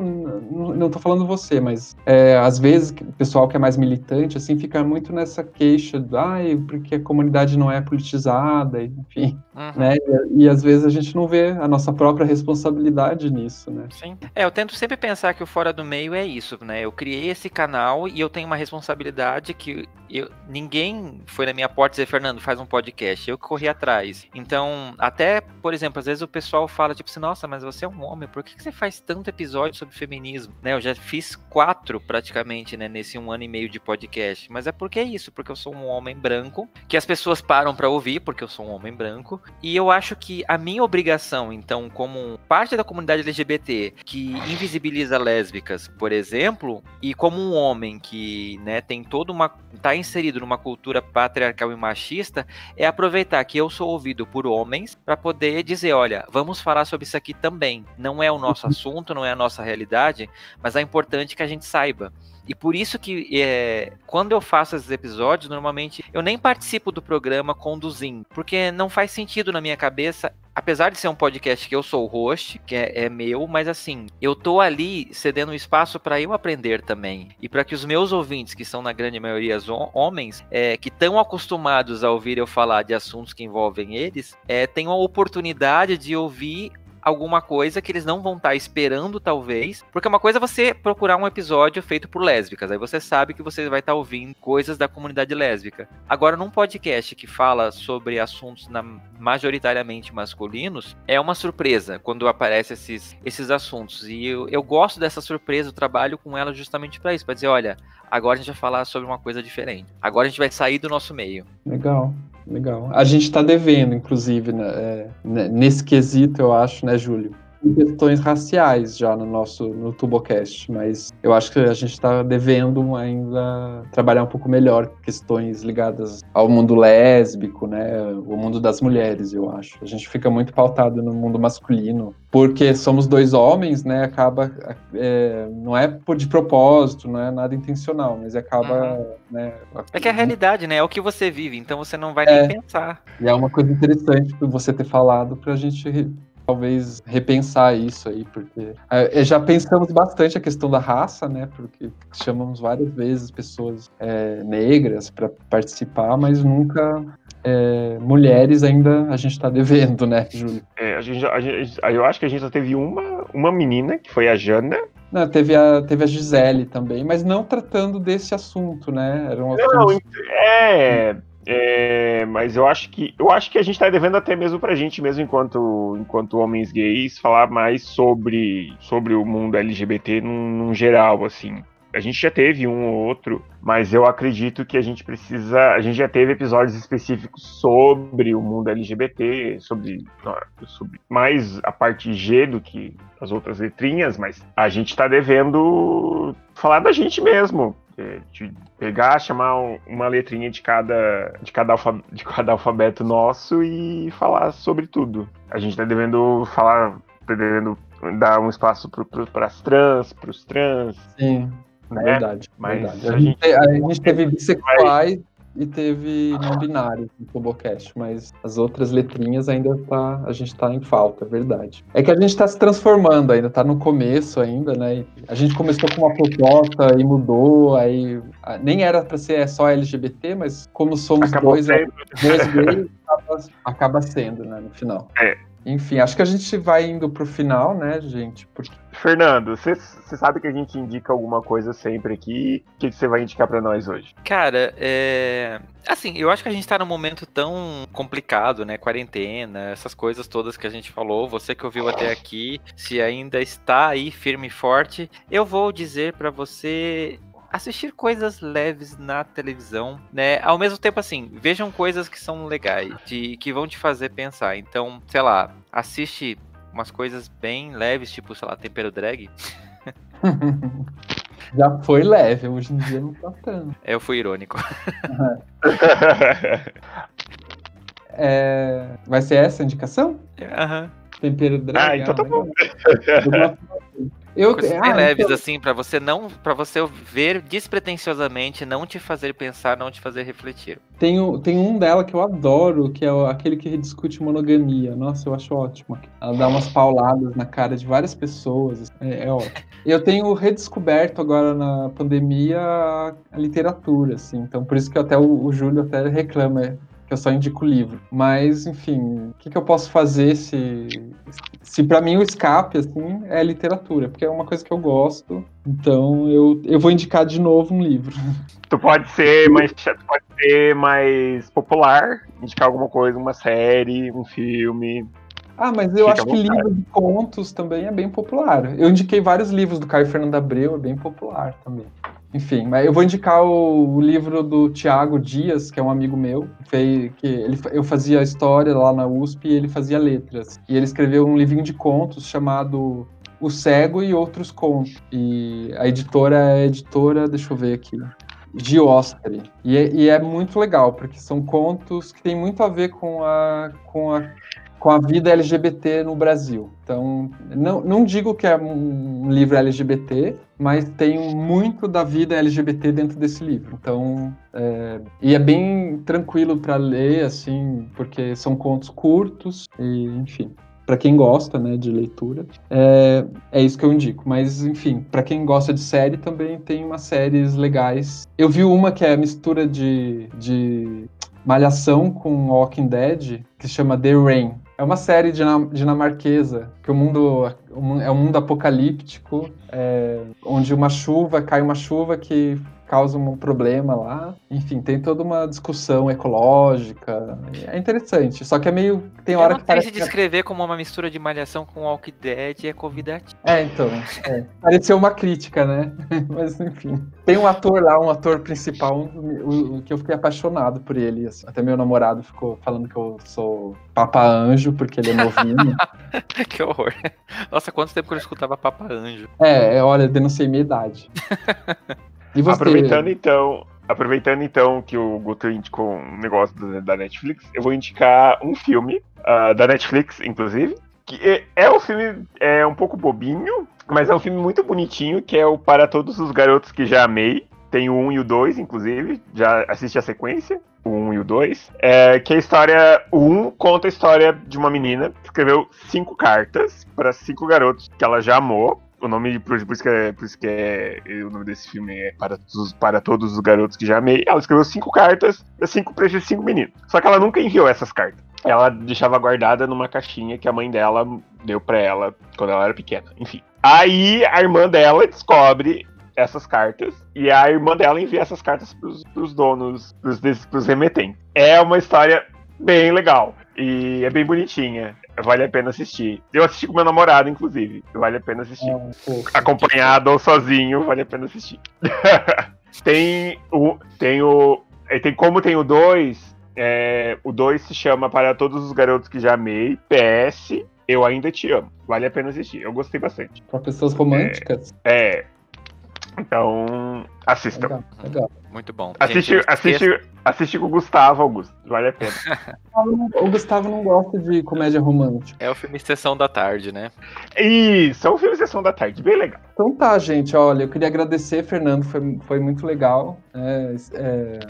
não estou falando você, mas é, às vezes o pessoal que é mais militante assim fica muito nessa queixa, ai, porque a comunidade não é politizada, enfim, uhum. né? E, e, às vezes a gente não vê a nossa própria responsabilidade nisso, né? Sim. É, eu tento sempre pensar que o fora do meio é isso, né? Eu criei esse canal e eu tenho uma responsabilidade que eu, ninguém foi na minha porta dizer, Fernando, faz um podcast. Eu corri atrás. Então, até, por exemplo, às vezes o pessoal fala, tipo assim, nossa, mas você é um homem, por que, que você faz tanto episódio sobre feminismo? Né, eu já fiz quatro praticamente, né, nesse um ano e meio de podcast. Mas é porque é isso, porque eu sou um homem branco, que as pessoas param para ouvir, porque eu sou um homem branco. E eu acho que a minha obrigação, então, como parte da comunidade LGBT que invisibiliza lésbicas, por exemplo, e como um homem que, né, tem toda uma. tá inserido numa cultura patriarcal e machista é aproveitar que eu sou ouvido por homens para poder dizer, olha, vamos falar sobre isso aqui também. Não é o nosso uhum. assunto, não é a nossa realidade, mas é importante que a gente saiba. E por isso que é, quando eu faço esses episódios, normalmente eu nem participo do programa conduzindo, porque não faz sentido na minha cabeça apesar de ser um podcast que eu sou o host, que é, é meu, mas assim, eu tô ali cedendo espaço para eu aprender também. E para que os meus ouvintes, que são na grande maioria homens, é, que estão acostumados a ouvir eu falar de assuntos que envolvem eles, é, tenham a oportunidade de ouvir alguma coisa que eles não vão estar tá esperando, talvez. Porque uma coisa é você procurar um episódio feito por lésbicas. Aí você sabe que você vai estar tá ouvindo coisas da comunidade lésbica. Agora, num podcast que fala sobre assuntos na, majoritariamente masculinos, é uma surpresa quando aparecem esses, esses assuntos. E eu, eu gosto dessa surpresa, eu trabalho com ela justamente para isso, para dizer, olha, agora a gente vai falar sobre uma coisa diferente. Agora a gente vai sair do nosso meio. Legal. Legal. A gente está devendo, inclusive, né, é, nesse quesito, eu acho, né, Júlio? Questões raciais já no nosso no Tubocast, mas eu acho que a gente está devendo ainda trabalhar um pouco melhor questões ligadas ao mundo lésbico, né, o mundo das mulheres, eu acho. A gente fica muito pautado no mundo masculino, porque somos dois homens, né, acaba, é, não é por de propósito, não é nada intencional, mas acaba, uhum. né... É que é a realidade, né, é o que você vive, então você não vai é, nem pensar. E é uma coisa interessante você ter falado para a gente talvez repensar isso aí, porque é, já pensamos bastante a questão da raça, né? Porque chamamos várias vezes pessoas é, negras para participar, mas nunca é, mulheres ainda a gente está devendo, né, Júlio? É, a gente, a gente, eu acho que a gente só teve uma, uma menina, que foi a Jana. Não, teve a, teve a Gisele também, mas não tratando desse assunto, né? Era um assunto... Não, é. É, mas eu acho que eu acho que a gente está devendo até mesmo pra gente mesmo enquanto enquanto homens gays falar mais sobre sobre o mundo LGBT num, num geral assim. A gente já teve um ou outro, mas eu acredito que a gente precisa. A gente já teve episódios específicos sobre o mundo LGBT, sobre, sobre mais a parte G do que as outras letrinhas, mas a gente está devendo falar da gente mesmo, é, de pegar, chamar uma letrinha de cada, de, cada alfabeto, de cada alfabeto nosso e falar sobre tudo. A gente tá devendo falar, tá devendo dar um espaço para as trans, para os trans. Sim, né? verdade. Mas verdade. A, gente, a gente teve bissexuais e teve não binário no Tobocast, mas as outras letrinhas ainda tá, a gente tá em falta, é verdade. É que a gente tá se transformando ainda, tá no começo ainda, né? A gente começou com uma proposta e mudou, aí nem era para ser só LGBT, mas como somos Acabou dois, dois gays, acaba, acaba sendo, né, no final. É. Enfim, acho que a gente vai indo pro final, né, gente? Porque... Fernando, você sabe que a gente indica alguma coisa sempre aqui. O que você vai indicar para nós hoje? Cara, é. Assim, eu acho que a gente tá num momento tão complicado, né? Quarentena, essas coisas todas que a gente falou. Você que ouviu até aqui, se ainda está aí firme e forte, eu vou dizer para você assistir coisas leves na televisão, né? Ao mesmo tempo, assim, vejam coisas que são legais, de, que vão te fazer pensar. Então, sei lá, assiste umas coisas bem leves, tipo, sei lá, tempero drag. Já foi leve, hoje em dia não tá tanto. Eu fui irônico. é... Vai ser essa a indicação? Aham. Uhum. Tempero drag. Ah, então tá bom. Eu, Coisas bem ah, leves, então... assim, para você não. para você ver despretensiosamente, não te fazer pensar, não te fazer refletir. Tem, tem um dela que eu adoro, que é aquele que discute monogamia. Nossa, eu acho ótimo. Ela dá umas pauladas na cara de várias pessoas. É, é ótimo. Eu tenho redescoberto agora na pandemia a literatura, assim. Então, por isso que até o, o Júlio até reclama que eu só indico o livro. Mas, enfim, o que, que eu posso fazer se. Se para mim o escape, assim, é literatura, porque é uma coisa que eu gosto. Então eu, eu vou indicar de novo um livro. Tu pode ser mais. pode ser mais popular, indicar alguma coisa, uma série, um filme. Ah, mas eu Fica acho que livro de contos também é bem popular. Eu indiquei vários livros do Caio Fernando Abreu, é bem popular também. Enfim, mas eu vou indicar o, o livro do Tiago Dias, que é um amigo meu, que, que ele, eu fazia história lá na USP e ele fazia letras. E ele escreveu um livrinho de contos chamado O Cego e Outros Contos. E a editora é a editora, deixa eu ver aqui, Giostre. E, é, e é muito legal, porque são contos que tem muito a ver com a, com a com a vida LGBT no Brasil. Então, não, não digo que é um livro LGBT, mas tem muito da vida LGBT dentro desse livro. Então, é, e é bem tranquilo para ler, assim, porque são contos curtos e, enfim. Para quem gosta, né, de leitura, é, é isso que eu indico. Mas, enfim, para quem gosta de série, também tem umas séries legais. Eu vi uma que é a mistura de, de Malhação com Walking Dead, que se chama The Rain É uma série dinamarquesa, que o mundo é um mundo apocalíptico, é, onde uma chuva, cai uma chuva que causa um problema lá. Enfim, tem toda uma discussão ecológica. É interessante. Só que é meio. Tem hora Eu não que parece. de descrever como uma mistura de malhação com Walk Dead e é convidativo. É, então. É. Pareceu uma crítica, né? Mas enfim. Tem um ator lá, um ator principal, um, que eu fiquei apaixonado por ele. Assim. Até meu namorado ficou falando que eu sou Papa Anjo, porque ele é novinho. que horror. Nossa, quanto tempo que eu escutava Papa Anjo? É, olha, denunciei minha idade. Você... Aproveitando então, aproveitando então que o Guto indicou um negócio da Netflix, eu vou indicar um filme uh, da Netflix, inclusive, que é, é um filme é um pouco bobinho, mas é um filme muito bonitinho, que é o Para Todos os Garotos que Já Amei. Tem o 1 e o 2, inclusive, já assisti a sequência, o 1 e o 2. É, que a história. O 1 conta a história de uma menina que escreveu cinco cartas para cinco garotos que ela já amou o nome, por, por, isso que é, por isso que é, o nome desse filme é para todos, para todos os garotos que já amei. Ela escreveu cinco cartas cinco para esses cinco meninos. Só que ela nunca enviou essas cartas. Ela deixava guardada numa caixinha que a mãe dela deu para ela quando ela era pequena. Enfim. Aí a irmã dela descobre essas cartas e a irmã dela envia essas cartas pros, pros donos, pros, pros remetentes. É uma história bem legal e é bem bonitinha. Vale a pena assistir. Eu assisti com meu namorado, inclusive. Vale a pena assistir. Ah, Acompanhado ou sozinho, vale a pena assistir. tem o. Tem o. Tem como tem o 2. É, o 2 se chama Para Todos os Garotos que Já Amei. PS, Eu Ainda Te Amo. Vale a pena assistir. Eu gostei bastante. Para pessoas românticas? É. é então, assistam. Legal, legal. Muito bom. Assiste, Gente, assiste, assiste com o Gustavo Augusto. Vale a pena. o Gustavo não gosta de comédia romântica. É o filme Sessão da Tarde, né? Isso, é o filme Sessão da Tarde, bem legal. Então tá, gente. Olha, eu queria agradecer, Fernando. Foi, foi muito legal. É, é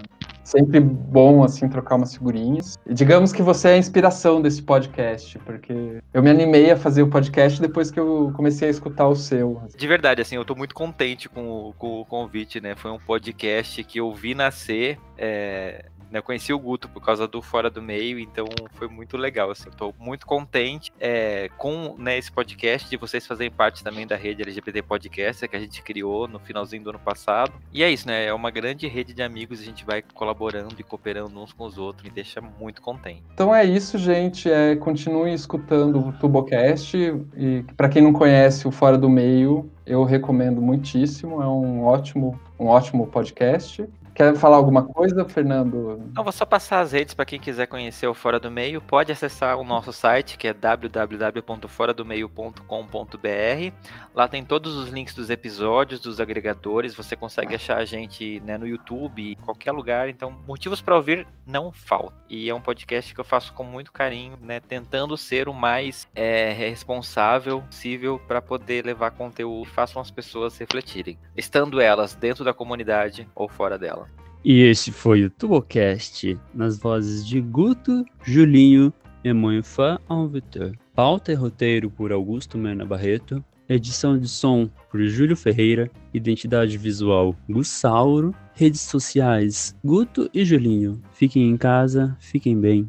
sempre bom, assim, trocar umas figurinhas. E digamos que você é a inspiração desse podcast, porque eu me animei a fazer o podcast depois que eu comecei a escutar o seu. De verdade, assim, eu tô muito contente com o, com o convite, né? Foi um podcast que eu vi nascer. É eu conheci o Guto por causa do Fora do Meio, então foi muito legal. Assim, Estou muito contente é, com né, esse podcast, de vocês fazerem parte também da rede LGBT Podcast que a gente criou no finalzinho do ano passado. E é isso, né? É uma grande rede de amigos, a gente vai colaborando e cooperando uns com os outros, me deixa muito contente. Então é isso, gente. É, continue escutando o Tubocast. E para quem não conhece o Fora do Meio, eu recomendo muitíssimo. É um ótimo, um ótimo podcast. Quer falar alguma coisa, Fernando? Não, vou só passar as redes para quem quiser conhecer o Fora do Meio. Pode acessar o nosso site, que é www.foradomeio.com.br. Lá tem todos os links dos episódios, dos agregadores. Você consegue achar a gente né, no YouTube, em qualquer lugar. Então, motivos para ouvir não faltam. E é um podcast que eu faço com muito carinho, né, tentando ser o mais é, responsável possível para poder levar conteúdo que façam as pessoas refletirem, estando elas dentro da comunidade ou fora dela. E esse foi o Tubocast, nas vozes de Guto, Julinho e Moinfã Alvitor. Pauta e roteiro por Augusto Mena Barreto. Edição de som por Júlio Ferreira. Identidade visual Gussauro. Redes sociais Guto e Julinho. Fiquem em casa, fiquem bem.